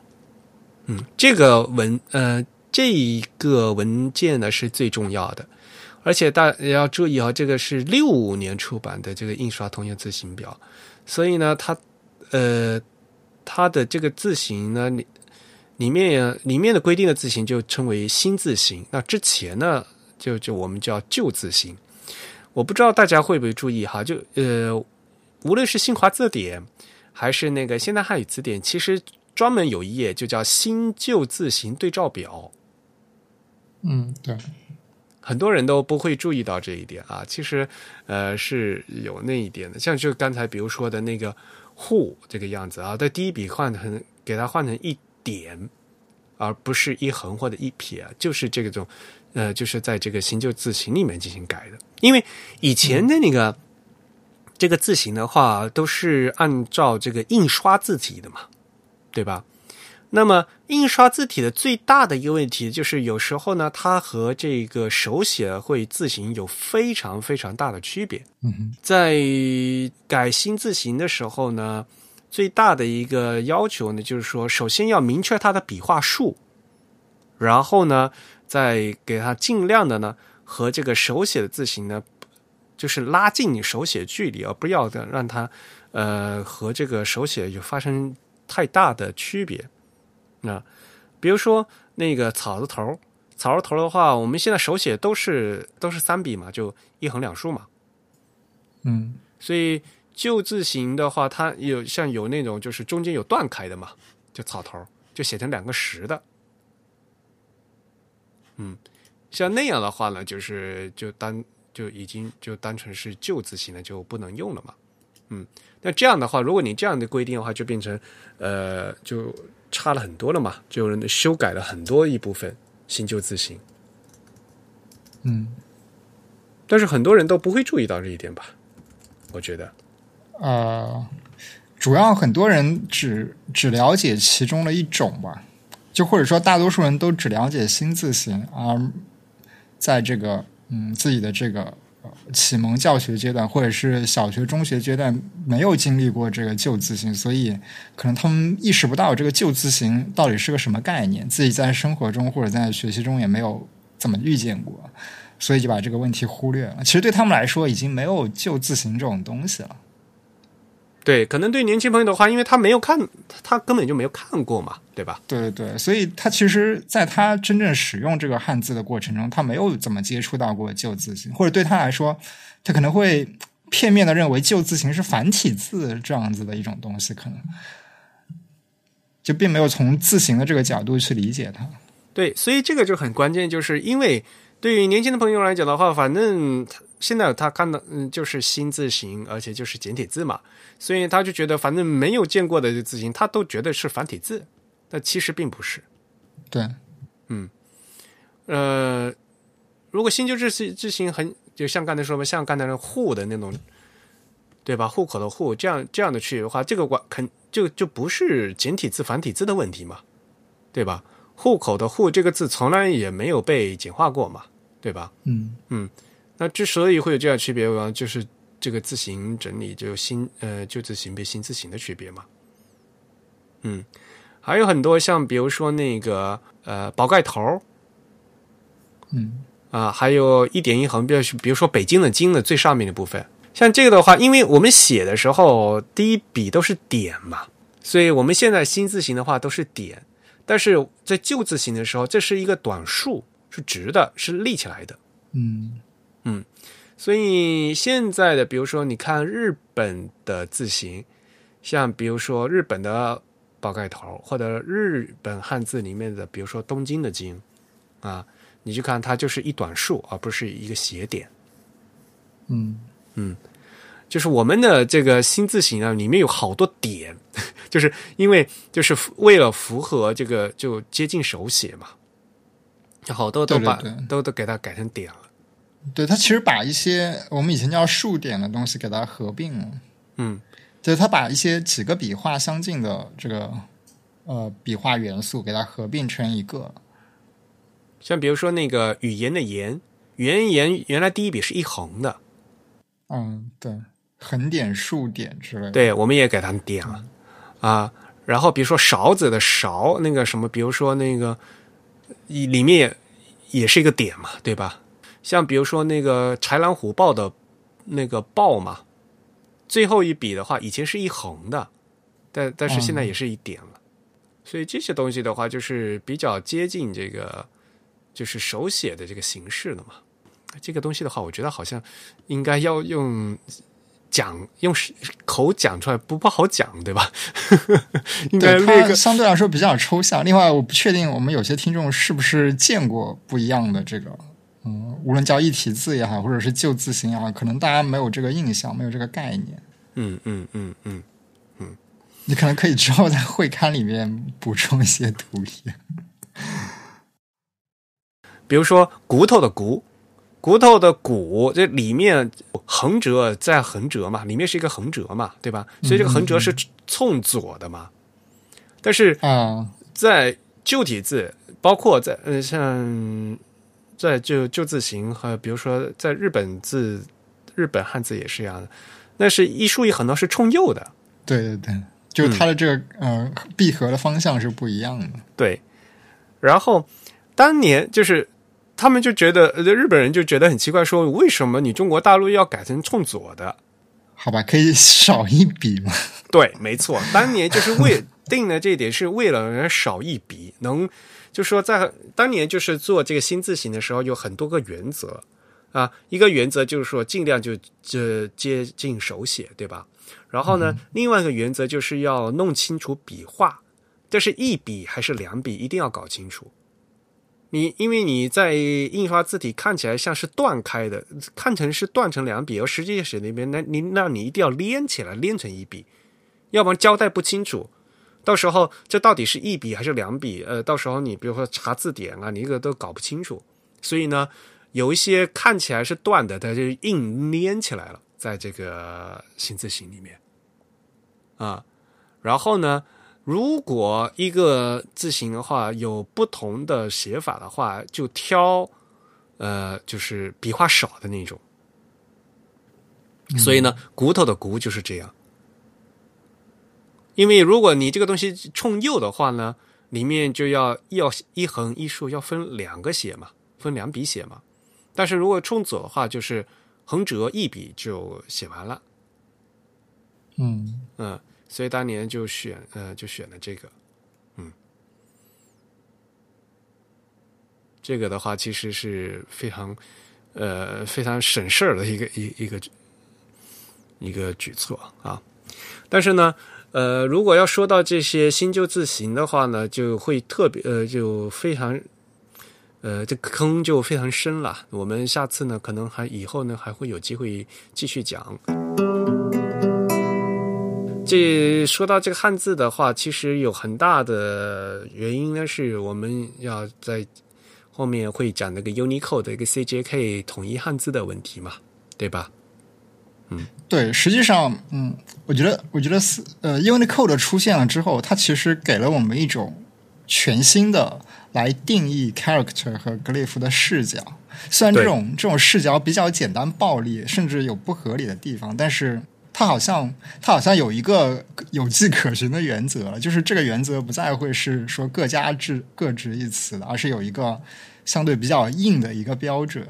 嗯，这个文呃这一个文件呢是最重要的。而且大家要注意啊，这个是六五年出版的这个印刷通用字形表，所以呢，它呃它的这个字形呢里里面里面的规定的字形就称为新字形，那之前呢就就我们叫旧字形。我不知道大家会不会注意哈，就呃无论是新华字典还是那个现代汉语词典，其实专门有一页就叫新旧字形对照表。嗯，对。很多人都不会注意到这一点啊，其实，呃，是有那一点的。像就刚才比如说的那个“户”这个样子啊，在第一笔换成给它换成一点，而不是一横或者一撇，就是这种，呃，就是在这个新旧字形里面进行改的。因为以前的那个这个字形的话，都是按照这个印刷字体的嘛，对吧？那么，印刷字体的最大的一个问题就是，有时候呢，它和这个手写会字形有非常非常大的区别。嗯在改新字形的时候呢，最大的一个要求呢，就是说，首先要明确它的笔画数，然后呢，再给它尽量的呢和这个手写的字形呢，就是拉近你手写距离，而不要的让它呃和这个手写有发生太大的区别。那，比如说那个草字头，草字头的话，我们现在手写都是都是三笔嘛，就一横两竖嘛。嗯，所以旧字形的话，它有像有那种就是中间有断开的嘛，就草头就写成两个十的。嗯，像那样的话呢，就是就单就已经就单纯是旧字形的就不能用了嘛。嗯，那这样的话，如果你这样的规定的话，就变成呃就。差了很多了嘛，就修改了很多一部分新旧字形。嗯，但是很多人都不会注意到这一点吧？我觉得，呃，主要很多人只只了解其中的一种吧，就或者说大多数人都只了解新字形，而在这个嗯自己的这个。启蒙教学阶段，或者是小学、中学阶段，没有经历过这个旧字形，所以可能他们意识不到这个旧字形到底是个什么概念。自己在生活中或者在学习中也没有怎么遇见过，所以就把这个问题忽略了。其实对他们来说，已经没有旧字形这种东西了。对，可能对年轻朋友的话，因为他没有看，他根本就没有看过嘛，对吧？对对对，所以他其实在他真正使用这个汉字的过程中，他没有怎么接触到过旧字形，或者对他来说，他可能会片面的认为旧字形是繁体字这样子的一种东西，可能就并没有从字形的这个角度去理解它。对，所以这个就很关键，就是因为对于年轻的朋友来讲的话，反正他现在他看到嗯就是新字形，而且就是简体字嘛，所以他就觉得反正没有见过的字形，他都觉得是繁体字，但其实并不是。对，嗯呃，如果新旧字形字形很，就像刚才说的，像刚才那户的那种，对吧？户口的户，这样这样的区别的话，这个管肯就就不是简体字繁体字的问题嘛，对吧？户口的户这个字从来也没有被简化过嘛，对吧？嗯嗯那之所以会有这样区别啊，就是这个字形整理就新呃旧字形被新字形的区别嘛。嗯，还有很多像比如说那个呃宝盖头嗯。啊、还有一点一横，比如比如说北京的京的最上面的部分，像这个的话，因为我们写的时候第一笔都是点嘛，所以我们现在新字形的话都是点，但是在旧字形的时候，这是一个短竖，是直的，是立起来的。嗯。所以现在的，比如说你看日本的字形，像比如说日本的宝盖头，或者日本汉字里面的，比如说东京的京啊，你去看它就是一短竖，而不是一个斜点。嗯嗯就是我们的这个新字形啊，里面有好多点，就是因为就是为了符合这个就接近手写嘛，好多都把都都给它改成点了。对，它其实把一些我们以前叫竖点的东西给它合并了。嗯，就是他把一些几个笔画相近的这个呃笔画元素给它合并成一个。像比如说那个语言的言，语言言原来第一笔是一横的，嗯，对，横点、竖点之类的。对，我们也给它点了啊。然后比如说勺子的勺，那个什么，比如说那个里里面也也是一个点嘛，对吧？像比如说那个豺狼虎豹的那个豹嘛，最后一笔的话，以前是一横的，但但是现在也是一点了。所以这些东西的话，就是比较接近这个就是手写的这个形式了嘛。这个东西的话，我觉得好像应该要用讲用口讲出来不不好讲，对吧？应该对，它相对来说比较抽象。另外，我不确定我们有些听众是不是见过不一样的这个，嗯，无论叫一体字也好，或者是旧字形也好，可能大家没有这个印象，没有这个概念。嗯嗯嗯嗯嗯，你可能可以之后在会刊里面补充一些图片。比如说骨头的骨，骨头的骨，这里面横折在横折嘛，里面是一个横折嘛，对吧？所以这个横折是冲左的嘛。但是啊，在旧体字，包括在呃像在就就字形和比如说在日本字、日本汉字也是一样的，那是一竖一横呢是冲右的，对对对，就是它的这个、呃闭合的方向是不一样的。对。然后当年就是他们就觉得，呃日本人就觉得很奇怪，说为什么你中国大陆要改成冲左的？好吧，可以 少一笔嘛？对，没错，当年就是为 定的这一点，是为了人少一笔，能就说在当年就是做这个新字形的时候，有很多个原则啊。一个原则就是说尽量就这接近手写，对吧？然后呢，另外一个原则就是要弄清楚笔画，这是一笔还是两笔，一定要搞清楚。你因为你在印刷字体看起来像是断开的，看成是断成两笔，而实际写那边，那你那你一定要连起来，连成一笔，要不然交代不清楚。到时候这到底是一笔还是两笔？呃，到时候你比如说查字典啊，你一个都搞不清楚。所以呢，有一些看起来是断的，它就硬连起来了，在这个新字形里面啊。然后呢，如果一个字形的话有不同的写法的话，就挑呃就是笔画少的那种。所以呢，骨头的骨就是这样。因为如果你这个东西冲右的话呢，里面就要要一横一竖要分两个写嘛，分两笔写嘛。但是如果冲左的话，就是横折一笔就写完了。嗯嗯，所以当年就选呃就选了这个，嗯，这个的话其实是非常呃非常省事儿的一个一一个一个举措啊。但是呢，呃，如果要说到这些新旧字形的话呢，就会特别呃就非常呃这坑就非常深了。我们下次呢，可能还以后呢还会有机会继续讲。这说到这个汉字的话，其实有很大的原因呢，是我们要在后面会讲那个 Unicode 的一个 CJK 统一汉字的问题嘛，对吧？对，实际上，嗯，我觉得，我觉得是呃，Unicode 出现了之后，它其实给了我们一种全新的来定义 character 和 glyph 的视角。虽然这种这种视角比较简单暴力，甚至有不合理的地方，但是它好像它好像有一个有迹可循的原则，就是这个原则不再会是说各家制各执一词的，而是有一个相对比较硬的一个标准。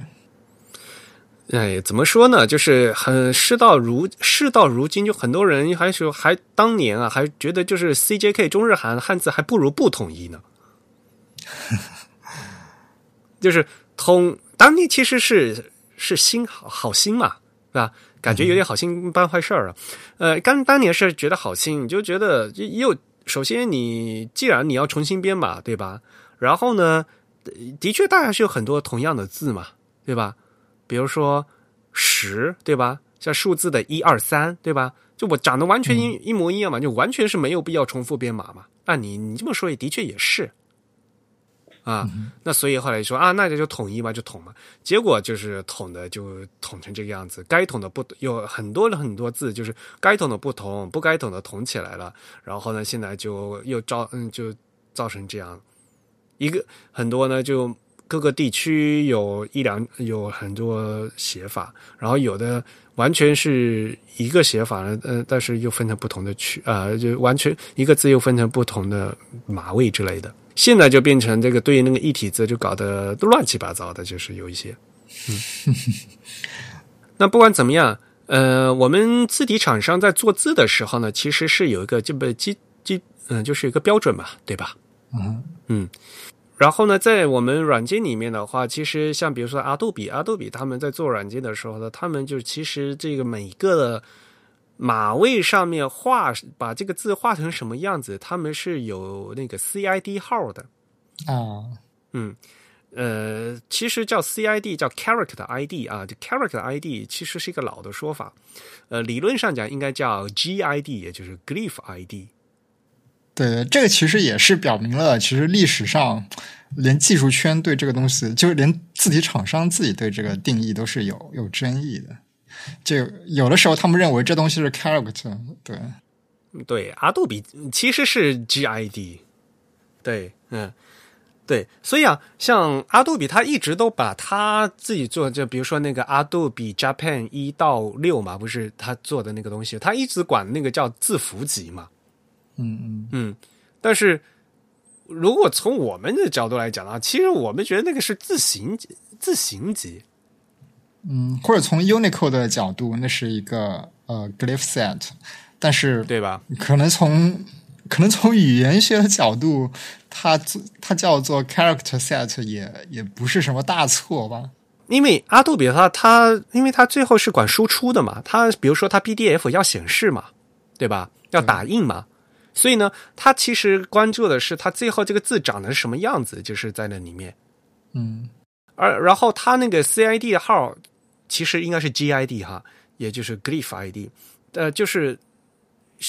哎，怎么说呢？就是很事到如事到如今，就很多人还说还当年啊，还觉得就是 CJK 中日韩汉字还不如不统一呢。就是统当年其实是是心好好心嘛，是吧？感觉有点好心办坏事儿啊。呃，刚当年是觉得好心，你就觉得又首先你既然你要重新编码，对吧？然后呢，的确大家是有很多同样的字嘛，对吧？比如说十，对吧？像数字的一二三，对吧？就我长得完全一一模一样嘛，就完全是没有必要重复编码嘛。那你你这么说也的确也是啊。那所以后来说啊，那就就统一嘛，就统嘛。结果就是统的就统成这个样子，该统的不有很多很多字，就是该统的不统，不该统的统起来了。然后呢，现在就又造嗯就造成这样一个很多呢就。各个地区有一两有很多写法，然后有的完全是一个写法呢，呃，但是又分成不同的区啊，就完全一个字又分成不同的码位之类的。现在就变成这个对那个一体字就搞得都乱七八糟的，就是有一些。嗯，那不管怎么样，呃，我们字体厂商在做字的时候呢，其实是有一个这么基基嗯，就是一个标准嘛，对吧？嗯嗯。然后呢，在我们软件里面的话，其实像比如说阿杜比，阿杜比他们在做软件的时候呢，他们就其实这个每个的码位上面画，把这个字画成什么样子，他们是有那个 CID 号的啊，嗯，呃，其实叫 CID 叫 character ID 啊，就 character ID 其实是一个老的说法，呃，理论上讲应该叫 GID，也就是 glyph ID。对，这个其实也是表明了，其实历史上连技术圈对这个东西，就是连字体厂商自己对这个定义都是有有争议的。就有的时候他们认为这东西是 character，对，对，阿杜比其实是 GID，对，嗯，对，所以啊，像阿杜比，他一直都把他自己做，就比如说那个阿杜比 Japan 一到六嘛，不是他做的那个东西，他一直管那个叫字符集嘛。嗯嗯嗯，但是如果从我们的角度来讲啊，其实我们觉得那个是自行自行级，嗯，或者从 Unicode 的角度，那是一个呃 glyph set，但是对吧？可能从可能从语言学的角度，它它叫做 character set 也也不是什么大错吧？因为阿杜比它它，因为它最后是管输出的嘛，它比如说它 PDF 要显示嘛，对吧？要打印嘛。所以呢，他其实关注的是他最后这个字长得是什么样子，就是在那里面。嗯，而然后他那个 CID 的号其实应该是 GID 哈，也就是 Glyph ID，呃，就是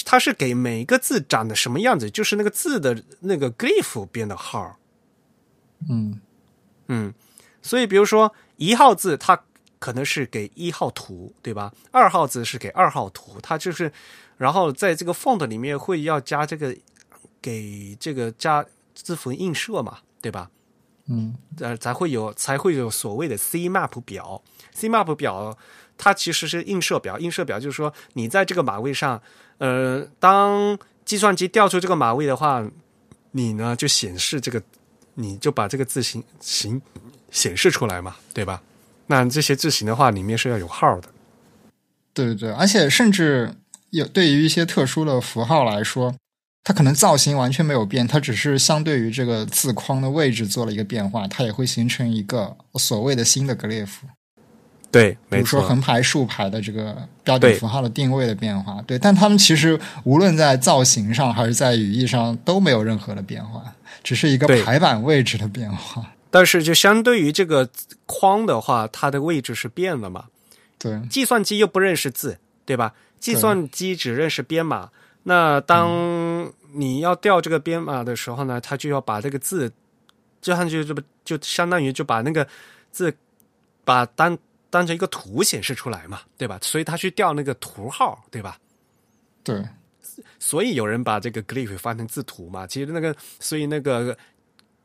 它是给每个字长得什么样子，就是那个字的那个 Glyph 编的号。嗯嗯，所以比如说一号字，它可能是给一号图，对吧？二号字是给二号图，它就是。然后在这个 font 里面会要加这个，给这个加字符映射嘛，对吧？嗯，呃，才会有才会有所谓的 C map 表。C map 表它其实是映射表，映射表就是说你在这个码位上，呃，当计算机调出这个码位的话，你呢就显示这个，你就把这个字形形显示出来嘛，对吧？那这些字形的话，里面是要有号的。对对对，而且甚至有对于一些特殊的符号来说，它可能造型完全没有变，它只是相对于这个字框的位置做了一个变化，它也会形成一个所谓的新的格列佛。对，比没错，如说横排、竖排的这个标点符号的定位的变化，对，但它们其实无论在造型上还是在语义上都没有任何的变化，只是一个排版位置的变化。但是就相对于这个框的话，它的位置是变了嘛？对，计算机又不认识字，对吧？计算机只认识编码。那当你要调这个编码的时候呢，它就要把这个字，就像就这不就相当于就把那个字把当当成一个图显示出来嘛，对吧？所以它去调那个图号，对吧？对，所以有人把这个 glyph 翻成字图嘛，其实那个所以那个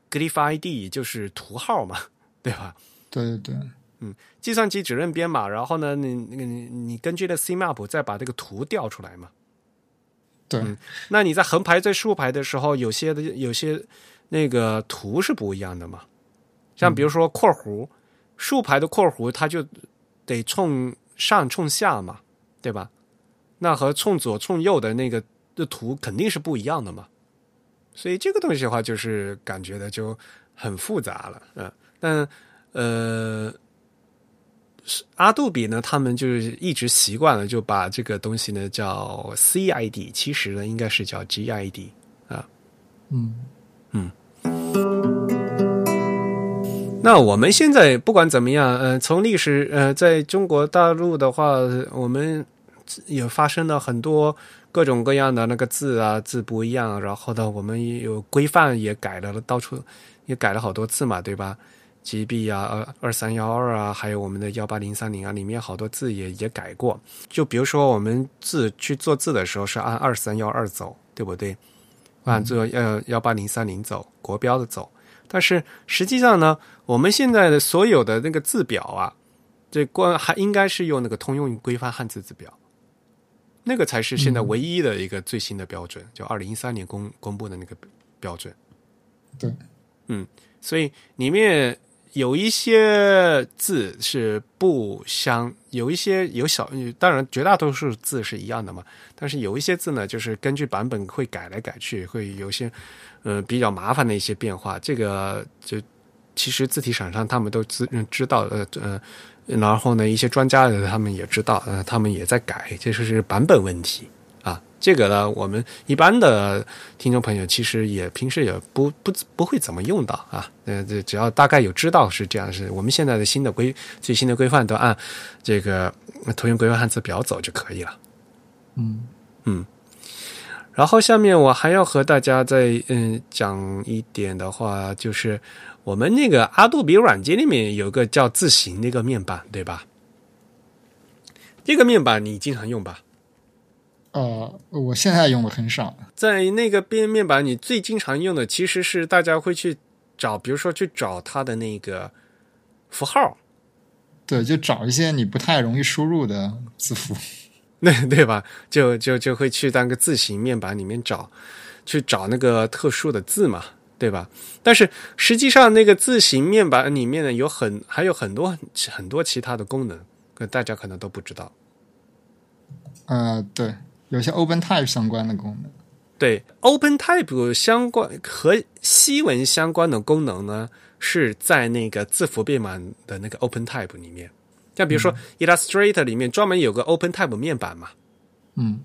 glyph ID 就是图号嘛，对吧？对对对，计算机只认编码，然后呢，你你你你根据的 CMAP 再把这个图调出来嘛。对，那你在横排在竖排的时候，有些的有些那个图是不一样的嘛。像比如说括弧，竖排的括弧它就得冲上冲下嘛，对吧？那和冲左冲右的那个的图肯定是不一样的嘛。所以这个东西的话，就是感觉的就很复杂了，嗯、但呃。阿杜比呢，他们就是一直习惯了，就把这个东西呢叫 CID，其实呢应该是叫 GID 啊。嗯。嗯。那我们现在不管怎么样，呃，从历史呃，在中国大陆的话，我们也发生了很多各种各样的那个字啊，字不一样，然后呢，我们也有规范也改了，到处也改了好多次嘛，对吧？GB 啊，二二三幺二啊，还有我们的幺八零三零啊，里面好多字也也改过。就比如说我们字去做字的时候是按二三幺二走，对不对？按这呃幺八零三零走，国标的走。但是实际上呢，我们现在的所有的那个字表啊，这关还应该是用那个通用规范汉字字表，那个才是现在唯一的一个最新的标准，就二零一三年公公布的那个标准。对，嗯所以里面有一些字是不相，有一些有小，当然绝大多数字是一样的嘛，但是有一些字呢，就是根据版本会改来改去，会有些呃比较麻烦的一些变化。这个就其实字体厂商他们都知知道，呃呃，然后呢，一些专家他们也知道，呃，他们也在改，这就是版本问题。啊，这个呢，我们一般的听众朋友其实也平时也不不不会怎么用到啊。呃，这只要大概有知道是这样，是我们现在的新的规最新的规范都按这个图形规范汉字表走就可以了。嗯嗯，然后下面我还要和大家再嗯讲一点的话，就是我们那个阿杜比软件里面有个叫字形的一个面板，对吧？这个面板你经常用吧？呃，我现在用的很少。在那个边面板，你最经常用的其实是大家会去找，比如说去找它的那个符号，对，就找一些你不太容易输入的字符。那对吧？就就就会去当个字形面板里面找，去找那个特殊的字嘛，对吧？但是实际上那个字形面板里面呢，有很还有很多很多其他的功能，可大家可能都不知道。呃，对，有些 OpenType 相关的功能。对，OpenType 相关和西文相关的功能呢，是在那个字符编码的那个 OpenType 里面。像比如说 Illustrator 里面专门有个 OpenType 面板嘛，嗯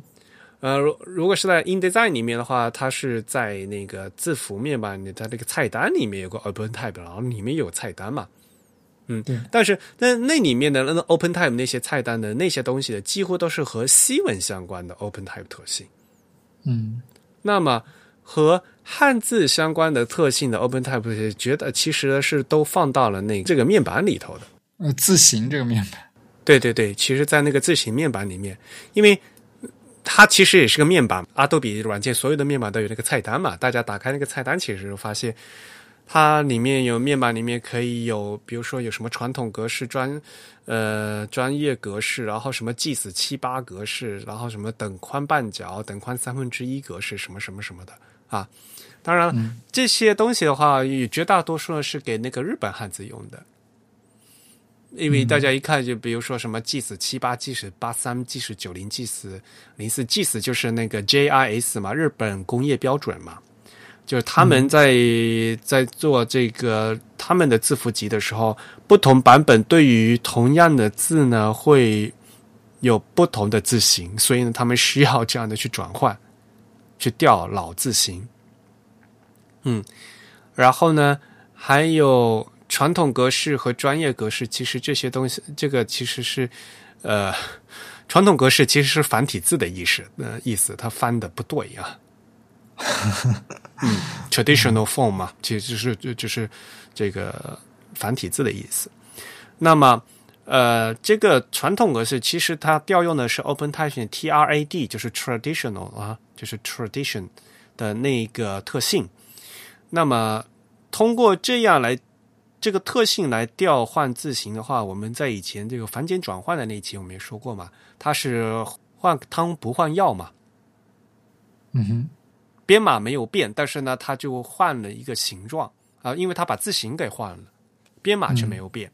呃，如如果是在 InDesign 里面的话，它是在那个字符面板的它那个菜单里面有个 OpenType，然后里面有菜单嘛。嗯，对。但是那那里面的那个 OpenType 那些菜单的那些东西的，几乎都是和西文相关的 OpenType 特性。嗯那么和汉字相关的特性的 OpenType，觉得其实是都放到了那这个面板里头的。呃，字形这个面板。对对对，其实，在那个字形面板里面，因为它其实也是个面板，阿杜比软件所有的面板都有那个菜单嘛。大家打开那个菜单，其实发现它里面有面板里面可以有，比如说有什么传统格式、专呃专业格式，然后什么 GIS 七八格式，然后什么等宽半角、等宽三分之一格式，什么什么什么的啊。当然了，嗯这些东西的话，绝大多数呢是给那个日本汉字用的。因为大家一看，就比如说什么 GIS 七八、GIS 八三、GIS 九零、GIS 零四，GIS 就是那个 JIS 嘛，日本工业标准嘛，就是他们在、在做这个他们的字符集的时候，不同版本对于同样的字呢，会有不同的字形，所以呢，他们需要这样的去转换，去调老字形。嗯，然后呢，还有传统格式和专业格式，其实这些东西，这个其实是，呃，传统格式其实是繁体字的意思，呃，意思它翻的不对啊。嗯，traditional form 嘛，其实就是就就是这个繁体字的意思。那么，呃，这个传统格式其实它调用的是 OpenType T R A D，就是 traditional 啊，就是 tradition 的那个特性。那么，通过这样来这个特性来调换字形的话，我们在以前这个繁简转换的那一期我们也说过嘛，它是换汤不换药嘛，嗯哼，编码没有变，但是呢，它就换了一个形状啊，因为它把字形给换了，编码却没有变。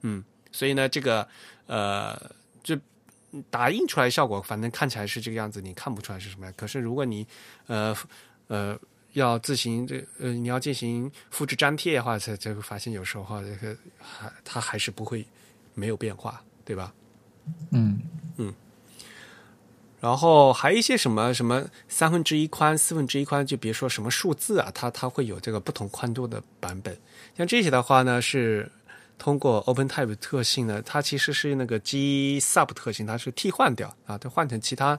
嗯，所以呢，这个呃，就打印出来效果，反正看起来是这个样子，你看不出来是什么样。可是如果你呃呃要自行这呃你要进行复制粘贴的话，才才会发现有时候哈，这个还它还是不会没有变化，对吧？嗯嗯然后还有一些什么什么三分之一宽、四分之一宽，就别说什么数字啊，它它会有这个不同宽度的版本。像这些的话呢，是通过 OpenType 特性呢，它其实是那个 GSub 特性，它是替换掉啊，它换成其他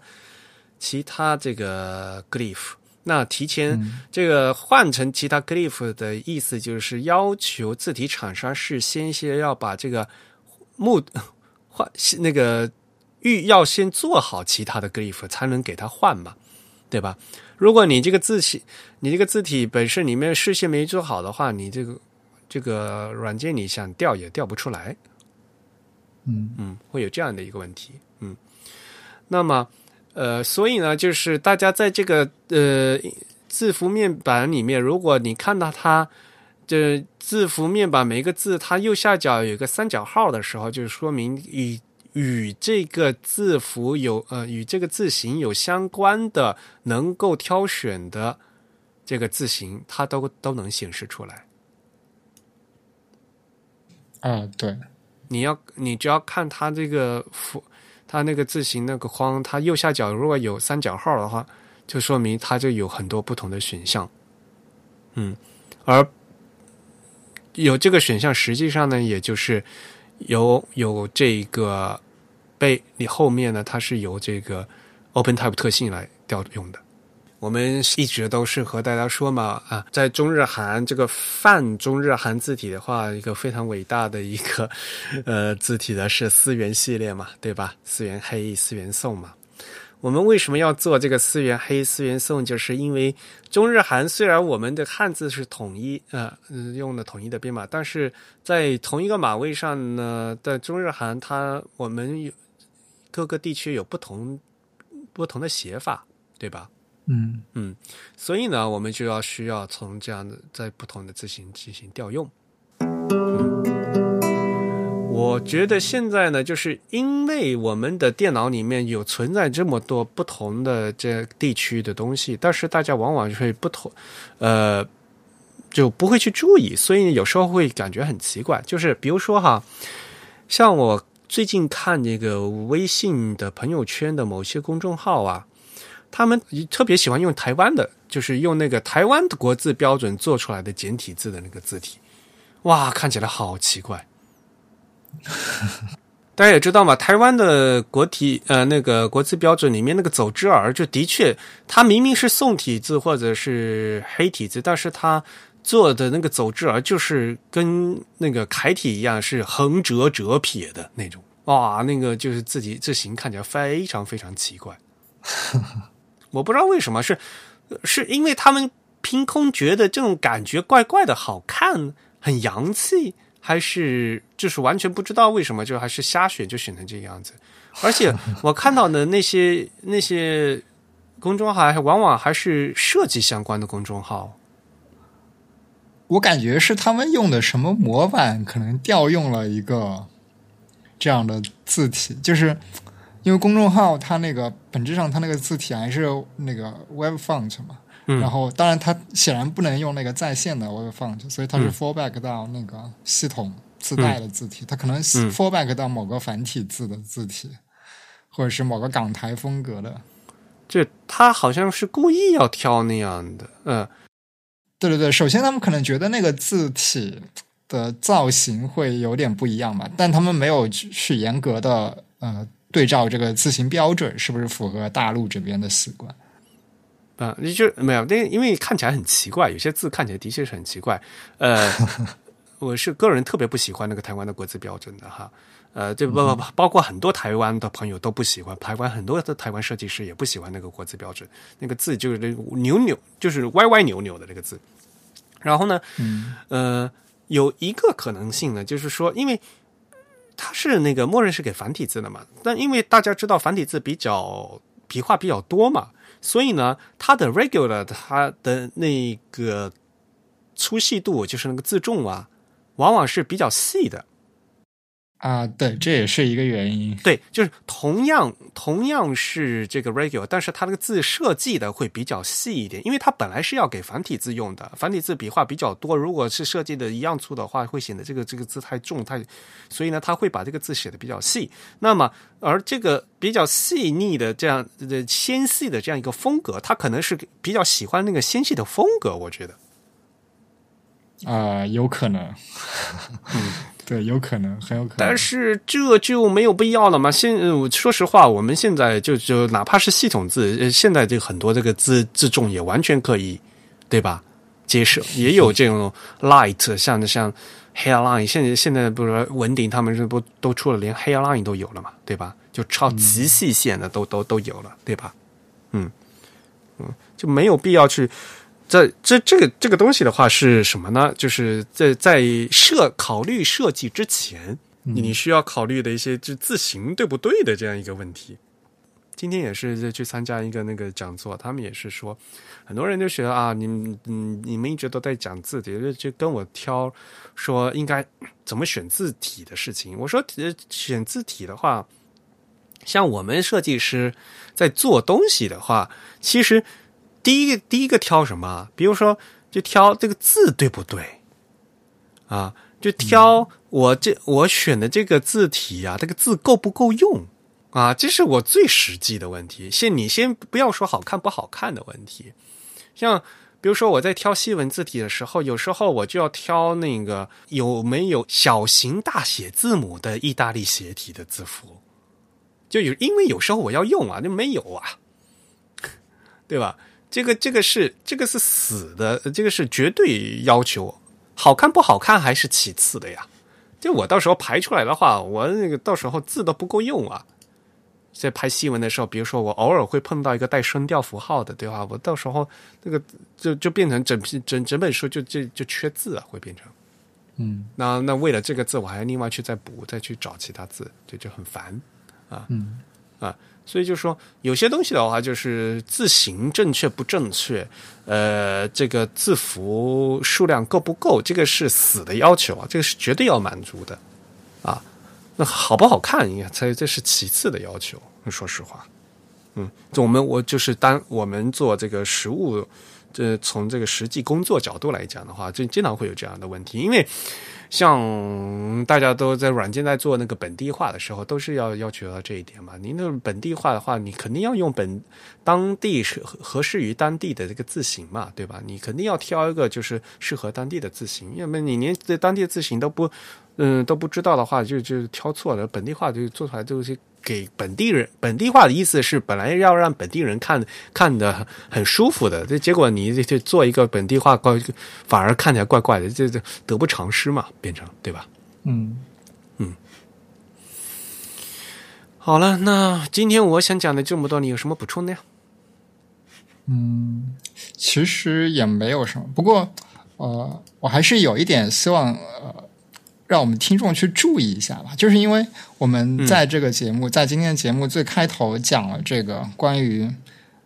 其他这个 glyph。那提前这个换成其他 glyph 的意思，就是要求字体厂商是先先要把这个目换那个预要先做好其他的 glyph 才能给它换嘛，对吧？如果你这个字体，你这个字体本身里面事先没做好的话，你这个这个软件你想调也调不出来，嗯嗯，会有这样的一个问题，嗯。那么，呃，所以呢，就是大家在这个呃字符面板里面，如果你看到它这字符面板每一个字它右下角有一个三角号的时候，就是说明与与这个字符有呃与这个字形有相关的能够挑选的这个字形，它都都能显示出来。啊，对，你要你只要看它这个符，它那个字形那个框，它右下角如果有三角号的话，就说明它就有很多不同的选项。嗯，而有这个选项，实际上呢，也就是有有这个被你后面呢，它是由这个 OpenType 特性来调用的。我们一直都是和大家说嘛，啊，在中日韩这个泛中日韩字体的话，一个非常伟大的一个呃字体的是思源系列嘛，对吧？思源黑、思源宋嘛。我们为什么要做这个四元黑、四元宋？就是因为中日韩虽然我们的汉字是统一，呃，用的统一的编码，但是在同一个码位上呢，在中日韩它我们有各个地区有不同不同的写法，对吧？嗯嗯，所以呢，我们就要需要从这样的在不同的字形进行调用。嗯，我觉得现在呢，就是因为我们的电脑里面有存在这么多不同的这地区的东西，但是大家往往会不同，呃，就不会去注意，所以有时候会感觉很奇怪。就是比如说哈，像我最近看那个微信的朋友圈的某些公众号啊。他们特别喜欢用台湾的，就是用那个台湾的国字标准做出来的简体字的那个字体，哇，看起来好奇怪。大家也知道嘛，台湾的国体呃那个国字标准里面那个走之儿，就的确它明明是宋体字或者是黑体字，但是它做的那个走之儿就是跟那个楷体一样，是横折折撇的那种，哇，那个就是字体字形看起来非常非常奇怪。我不知道为什么是，是因为他们凭空觉得这种感觉怪怪的好看，很洋气，还是就是完全不知道为什么，就还是瞎选就选成这个样子。而且 我看到的那些那些公众号，往往还是设计相关的公众号。我感觉是他们用的什么模板，可能调用了一个这样的字体，就是因为公众号它那个本质上它那个字体还是那个 Web Font 嘛，嗯。然后当然它显然不能用那个在线的 Web Font，所以它是嗯。fallback 到那个系统自带的字体，它可能嗯。fallback 到某个繁体字的字体，或者是某个港台风格的。就他好像是故意要挑那样的，嗯。对对对，首先他们可能觉得那个字体的造型会有点不一样吧，但他们没有去去严格的呃对照这个字形标准是不是符合大陆这边的习惯。啊，你就没有那，因为看起来很奇怪，有些字看起来的确是很奇怪。呃，我是个人特别不喜欢那个台湾的国字标准的哈。呃，这不不不，包括很多台湾的朋友都不喜欢，台湾很多的台湾设计师也不喜欢那个国字标准，那个字就是那扭扭，就是歪歪扭扭的那个字。然后呢，嗯呃，有一个可能性呢，就是说，因为它是那个默认是给繁体字的嘛，但因为大家知道繁体字比较笔画比较多嘛，所以呢，它的 regular 它的那个粗细度，就是那个自重啊，往往是比较细的。啊，对，这也是一个原因。对，就是同样同样是这个 regular，但是它那个字设计的会比较细一点，因为它本来是要给繁体字用的，繁体字笔画比较多，如果是设计的一样粗的话，会显得这个这个字太重太，所以呢，它会把这个字写的比较细。那么，而这个比较细腻的这样的纤细的这样一个风格，他可能是比较喜欢那个纤细的风格，我觉得。啊、有可能，对，有可能，很有可能。但是这就没有必要了嘛？现呃说实话，我们现在就就哪怕是系统字，呃现在这很多这个字字重也完全可以，对吧？接受也有这种 light，像像 hairline，现在现在不是文鼎他们这不都出了，连 hairline 都有了嘛，对吧？就超极细线的都、都都有了，对吧？嗯嗯，就没有必要去。这这这个这个东西的话是什么呢？就是在在设考虑设计之前，你你需要考虑的一些就字形对不对的这样一个问题。今天也是在去参加一个那个讲座，他们也是说，很多人就觉得啊，你们嗯你们一直都在讲字体，就就跟我挑说应该怎么选字体的事情。我说呃选字体的话，像我们设计师在做东西的话，其实。第一个第一个挑什么？比如说，就挑这个字对不对啊？就挑我这我选的这个字体啊，这个字够不够用啊？这是我最实际的问题。先你先不要说好看不好看的问题，像比如说我在挑西文字体的时候，有时候我就要挑那个有没有小型大写字母的意大利斜体的字符，就有因为有时候我要用啊，那没有啊，对吧？这个这个是这个是死的，这个是绝对要求，好看不好看还是其次的呀。就我到时候排出来的话，我那个到时候字都不够用啊。在拍新闻的时候，比如说我偶尔会碰到一个带声调符号的，对吧？我到时候那个就就变成整批整整本书就就就缺字啊，会变成。嗯那那为了这个字，我还要另外去再补，再去找其他字，这就很烦啊。嗯啊，所以就说有些东西的话，就是字形正确不正确，呃，这个字符数量够不够，这个是死的要求啊，这个是绝对要满足的啊。那好不好看，应该才这是其次的要求。说实话，嗯，我们我就是当我们做这个实物，这从这个实际工作角度来讲的话，就经常会有这样的问题，因为。像大家都在软件在做那个本地化的时候，都是要要求到这一点嘛。您那本地化的话，你肯定要用本当地是合适于当地的这个字形嘛，对吧？你肯定要挑一个就是适合当地的字形，要么你连这当地字形都不嗯都不知道的话，就就挑错了。本地化就做出来就是给本地人本地化的意思是本来要让本地人看看的很舒服的，这结果你就做一个本地化，怪反而看起来怪怪的，这这得不偿失嘛，变成对吧？嗯好了，那今天我想讲的这么多，你有什么补充的呀？嗯，其实也没有什么，不过呃，我还是有一点希望呃，让我们听众去注意一下吧，就是因为我们在这个节目，在今天的节目最开头讲了这个关于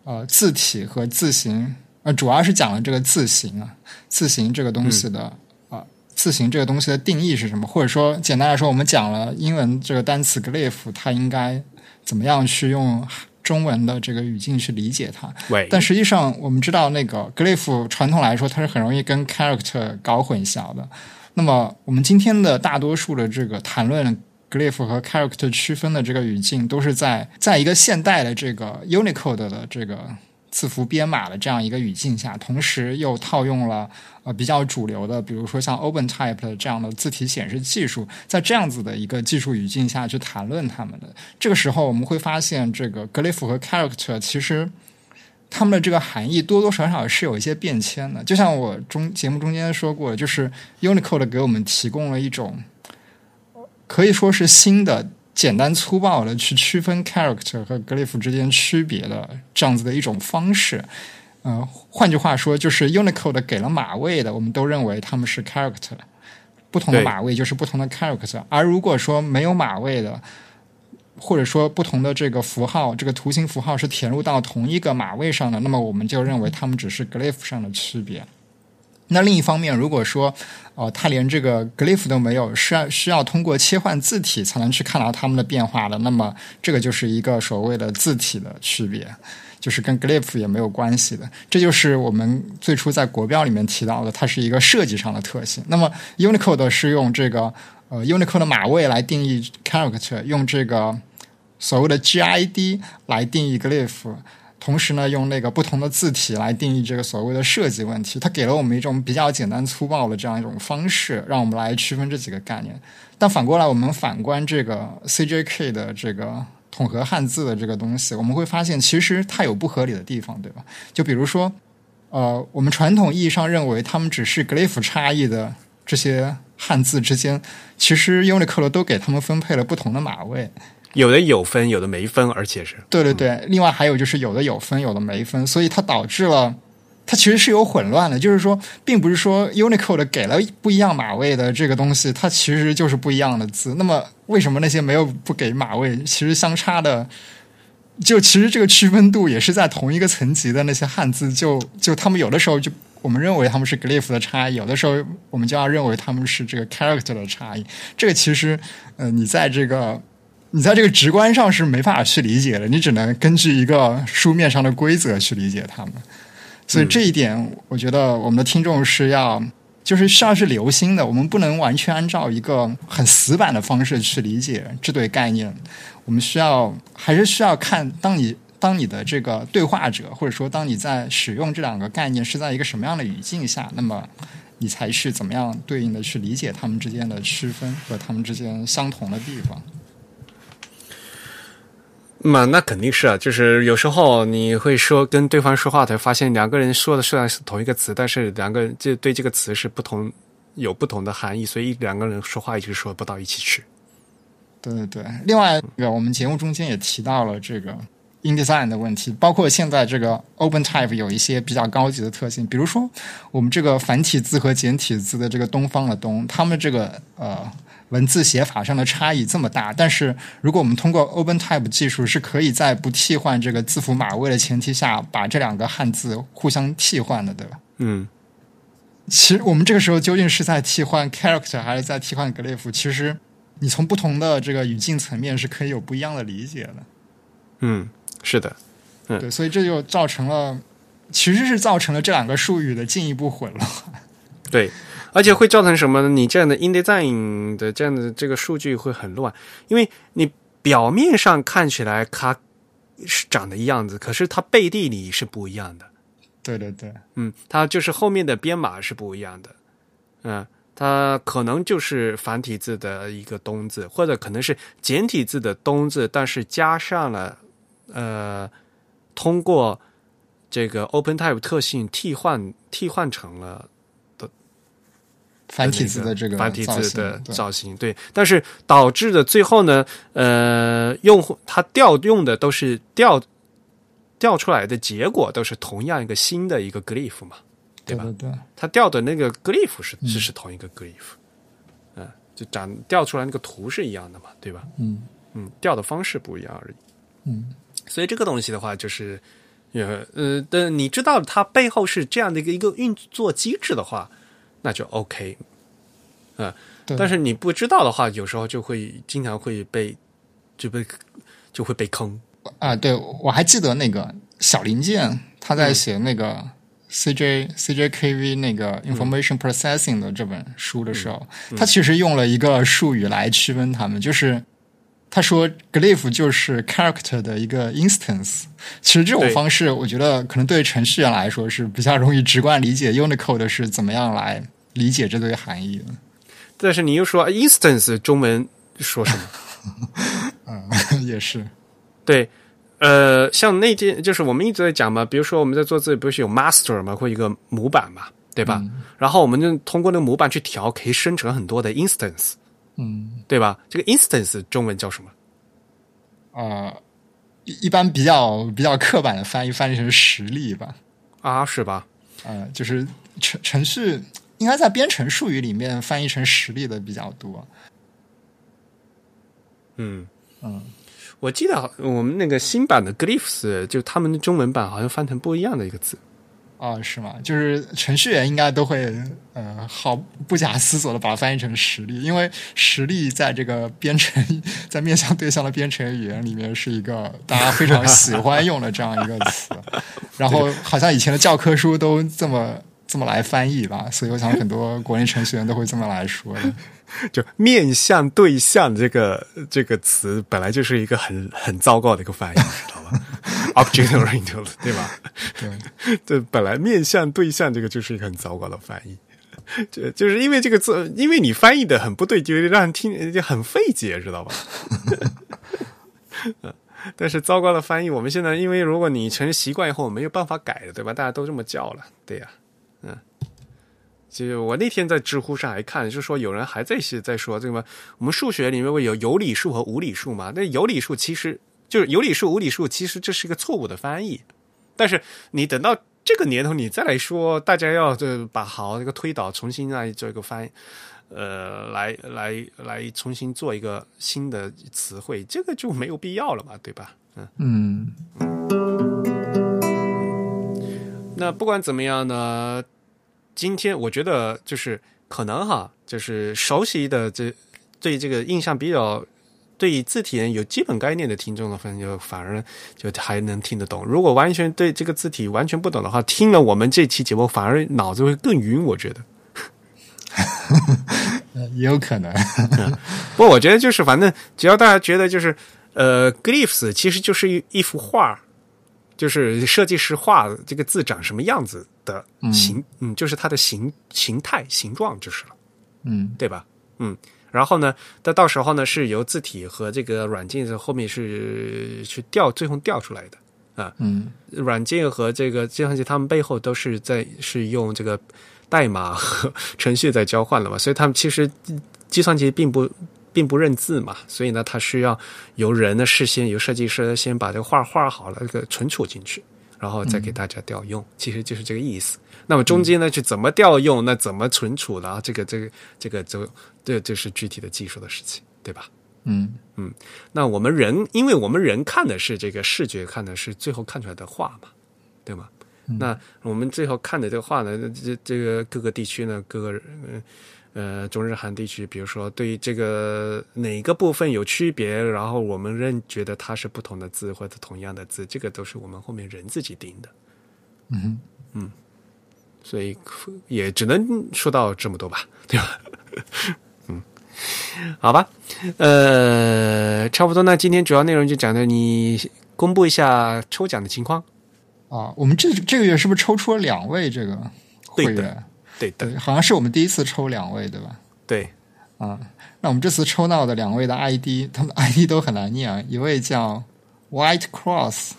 呃字体和字形呃，主要是讲了这个字形啊，字形这个东西的啊，字形这个东西的定义是什么？或者说，简单来说，我们讲了英文这个单词 glyph，它应该怎么样去用中文的这个语境去理解它？对，但实际上，我们知道那个 glyph 传统来说，它是很容易跟 character 搞混淆的。那么，我们今天的大多数的这个谈论 glyph 和 character 区分的这个语境，都是在在一个现代的这个 Unicode 的这个。字符编码的这样一个语境下，同时又套用了呃比较主流的，比如说像 OpenType 这样的字体显示技术，在这样子的一个技术语境下去谈论它们的这个时候，我们会发现这个 glyph 和 character 其实它们的这个含义多多少少是有一些变迁的。就像我中节目中间说过，就是 Unicode 给我们提供了一种可以说是新的。简单粗暴的去区分 character 和 glyph 之间区别的这样子的一种方式，呃，换句话说，就是 Unicode 给了码位的，我们都认为他们是 character，不同的码位就是不同的 character。而如果说没有码位的，或者说不同的这个符号，这个图形符号是填入到同一个码位上的，那么我们就认为它们只是 glyph 上的区别。那另一方面，如果说，哦，它连这个 glyph 都没有，是需要通过切换字体才能去看到它们的变化的，那么这个就是一个所谓的字体的区别，就是跟 glyph 也没有关系的。这就是我们最初在国标里面提到的，它是一个设计上的特性。那么 Unicode 是用这个呃 Unicode 的码位来定义 character，用这个所谓的 GID 来定义 glyph。同时呢，用那个不同的字体来定义这个所谓的设计问题，它给了我们一种比较简单粗暴的这样一种方式，让我们来区分这几个概念。但反过来，我们反观这个 CJK 的这个统合汉字的这个东西，我们会发现其实它有不合理的地方，对吧？就比如说，呃，我们传统意义上认为它们只是 glyph 差异的这些汉字之间，其实 Unicode 都给他们分配了不同的码位。有的有分，有的没分，而且是对对对。另外还有就是有的有分，有的没分，所以它导致了它其实是有混乱的。就是说，并不是说 Unicode 给了不一样码位的这个东西，它其实就是不一样的字。那么为什么那些没有不给码位，其实相差的，就其实这个区分度也是在同一个层级的那些汉字，就就他们有的时候就我们认为他们是 glyph 的差异，有的时候我们就要认为他们是这个 character 的差异。这个其实，呃，你在这个。你在这个直观上是没法去理解的，你只能根据一个书面上的规则去理解它们。所以这一点，我觉得我们的听众是要，就是需要是留心的。我们不能完全按照一个很死板的方式去理解这对概念。我们需要还是需要看，当你当你的这个对话者，或者说当你在使用这两个概念是在一个什么样的语境下，那么你才是怎么样对应的去理解它们之间的区分和它们之间相同的地方。嘛，那肯定是啊，就是有时候你会说跟对方说话，才发现两个人说的虽然是同一个词，但是两个人就对这个词是不同，有不同的含义，所以两个人说话一直说不到一起去。对对对，另外一个我们节目中间也提到了这个 InDesign 的问题，包括现在这个 OpenType 有一些比较高级的特性，比如说我们这个繁体字和简体字的这个东方的东，他们这个呃。文字写法上的差异这么大，但是如果我们通过 OpenType 技术，是可以在不替换这个字符码位的前提下，把这两个汉字互相替换的，对吧？嗯。其实我们这个时候究竟是在替换 character 还是在替换 glyph？其实你从不同的这个语境层面是可以有不一样的理解的。嗯，是的。嗯，对，所以这就造成了，其实是造成了这两个术语的进一步混乱。对。而且会造成什么呢？你这样的 InDesign 的这样的这个数据会很乱，因为你表面上看起来它是长的样子，可是它背地里是不一样的。对对对，嗯，它就是后面的编码是不一样的。嗯，它可能就是繁体字的一个“东”字，或者可能是简体字的“东”字，但是加上了呃，通过这个 OpenType 特性替换替换成了。繁体字的这个繁体字的造型，对，但是导致的最后呢，呃，用户他调用的都是调调出来的结果都是同样一个新的一个 glyph 嘛，对吧？对，他调的那个 glyph 是是是同一个 glyph，嗯，就长调出来那个图是一样的嘛，对吧？嗯嗯，调的方式不一样而已。嗯，所以这个东西的话，就是也呃，但你知道它背后是这样的一个一个运作机制的话，那就 OK。啊、对但是你不知道的话，有时候就会经常会被就被就会被坑。啊，对，我还记得那个小林健他嗯在写那个 CJ、CJKV 那个嗯 Information Processing 的这本书的时候，他其实用了一个术语来区分他们，就是他说 glyph 就是 character 的一个 instance。其实这种方式，我觉得可能对程序员来说是比较容易直观理解 Unicode 是怎么样来理解这堆含义的。但是你又说 instance 中文说什么？嗯也是，对，呃，像那件就是我们一直在讲嘛，比如说我们在做字，不是有 master 嘛，或一个模板嘛，对吧？然后我们就通过那个模板去调，可以生成很多的 instance，嗯，对吧？这个 instance 中文叫什么？呃，一一般比较比较刻板的翻译翻译成实例吧。啊，是吧？呃，就是程程序应该在编程术语里面翻译成实例的比较多。嗯嗯，我记得我们那个新版的 glyphs 就他们的中文版好像翻成不一样的一个字。哦，是吗？就是程序员应该都会呃好不假思索的把它翻译成实力，因为实力在这个编程在面向对象的编程语言里面是一个大家非常喜欢用的这样一个词，然后好像以前的教科书都这么这么来翻译吧，所以我想很多国内程序员都会这么来说的。就面向对象这个这个词本来就是一个很很糟糕的一个翻译，知道吧？Object oriented，对吧？对，这本来面向对象这个就是一个很糟糕的翻译，就就是因为这个字，因为你翻译的很不对，就让人听就很费解，知道吧？但是糟糕的翻译，我们现在因为如果你成习惯以后，没有办法改的，对吧？大家都这么叫了，对呀、嗯。其实我那天在知乎上还看，就是说有人还在写在说这个，我们数学里面会有有理数和无理数嘛？那有理数其实就是有理数、无理数，其实这是一个错误的翻译。但是你等到这个年头，你再来说，大家要就把好这个推导重新来做一个翻译，呃，来来来重新做一个新的词汇，这个就没有必要了嘛，对吧？嗯。嗯那不管怎么样呢，今天我觉得就是可能哈，就是熟悉的这对这个印象比较对字体有基本概念的听众的话，就反而就还能听得懂。如果完全对这个字体完全不懂的话，听了我们这期节目反而脑子会更晕。我觉得，呃 也有可能。不过我觉得就是反正只要大家觉得就是呃，glyphs 其实就是一一幅画。就是设计师画这个字长什么样子的形，嗯就是它的形形态、形状就是了。嗯对吧？嗯，然后呢，到到时候呢是由字体和这个软件的后面是去调，最后调出来的啊。嗯软件和这个计算机，他们背后都是在是用这个代码和 程序在交换了嘛，所以他们其实计算机并不并不认字嘛，所以呢，它需要由人的事先由设计师先把这个画画好了，这个存储进去，然后再给大家调用，其实就是这个意思。那么中间呢，去怎么调用，那怎么存储的啊？这个这个这个就这就是具体的技术的事情，对吧？嗯嗯那我们人，因为我们人看的是这个视觉，看的是最后看出来的画嘛，对吗？那我们最后看的这个画呢，这这个各个地区呢，各个呃呃中日韩地区，比如说对于这个哪个部分有区别，然后我们认觉得它是不同的字或者同样的字，这个都是我们后面人自己定的。嗯嗯所以也只能说到这么多吧，对吧？嗯，好吧，呃，差不多。那今天主要内容就讲的，你公布一下抽奖的情况。啊，我们这这个月是不是抽出了两位这个会员？对的，对，好像是我们第一次抽两位，对吧？对，啊，那我们这次抽到的两位的 ID，他们的 ID 都很难念啊，一位叫 White Cross，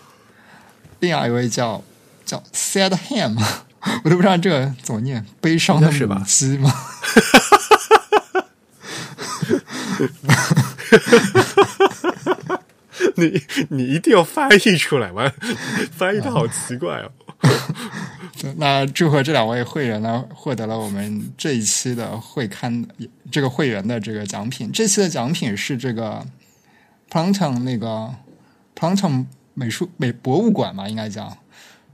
另外一位叫叫 Sad Ham，我都不知道这个怎么念，悲伤的是吧母鸡吗？你你一定要翻译出来吗？翻译的好奇怪哦。对那祝贺这两位会员呢，获得了我们这一期的会刊这个会员的这个奖品。这期的奖品是这个 Plankton 那个 Plankton 美术美博物馆嘛，应该讲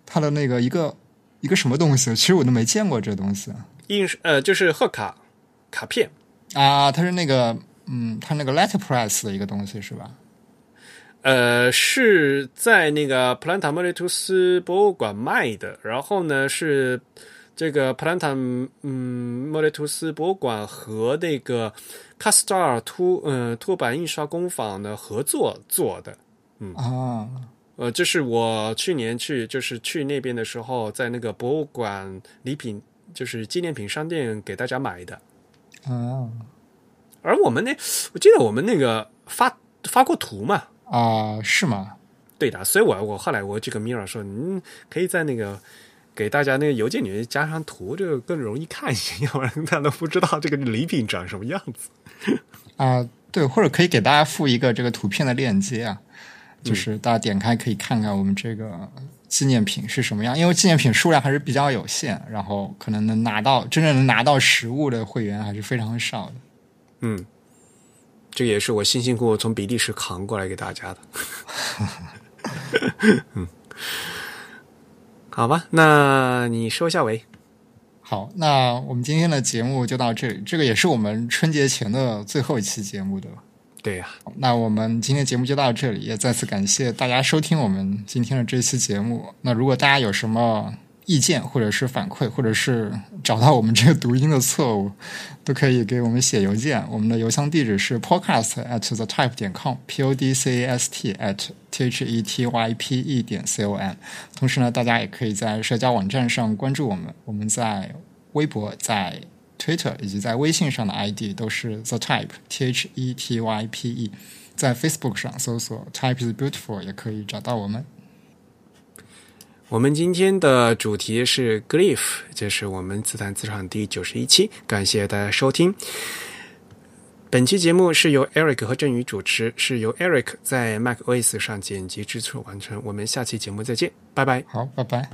它的那个一个一个什么东西，其实我都没见过这东西印呃就是贺卡卡片，啊。它是那个嗯，它那个 letterpress 的一个东西是吧？呃，是在那个普兰塔莫雷图斯博物馆卖的。然后呢，是这个普兰塔嗯莫雷图斯博物馆和那个卡斯塔尔凸嗯凸版印刷工坊的合作做的。嗯啊，呃，这是我去年去，就是去那边的时候，在那个博物馆礼品，就是纪念品商店给大家买的。啊而我们那，我记得我们那个发发过图嘛，啊，是吗？对的，所以我我后来我这个 Mira 说，嗯，可以在那个给大家那个邮件里面加上图，这个更容易看一些，要不然大家都不知道这个礼品长什么样子。啊，对，或者可以给大家附一个这个图片的链接啊，就是大家点开可以看看我们这个纪念品是什么样，因为纪念品数量还是比较有限，然后可能能拿到真正能拿到实物的会员还是非常少的。嗯，这个也是我辛辛苦苦从比利时扛过来给大家的。嗯，好吧，那你收下尾。好，那我们今天的节目就到这里，这个也是我们春节前的最后一期节目，对吧？对呀、那我们今天节目就到这里，也再次感谢大家收听我们今天的这期节目。那如果大家有什么意见或者是反馈，或者是找到我们这个读音的错误，都可以给我们写邮件。我们的邮箱地址是 podcast at the type 点 com，p o d c a s t at t h e t y p e 点 c o m。同时呢，大家也可以在社交网站上关注我们，我们在微博、在 Twitter 以及在微信上的 ID 都是 The Type T H E T Y P E，在 Facebook 上搜索 Type is Beautiful 也可以找到我们。我们今天的主题是 Grief，这是我们自弹自唱第九十一期，感谢大家收听。本期节目是由 Eric 和振宇主持，是由 Eric 在 Mac OS 上剪辑制作完成。我们下期节目再见，拜拜。好，拜拜。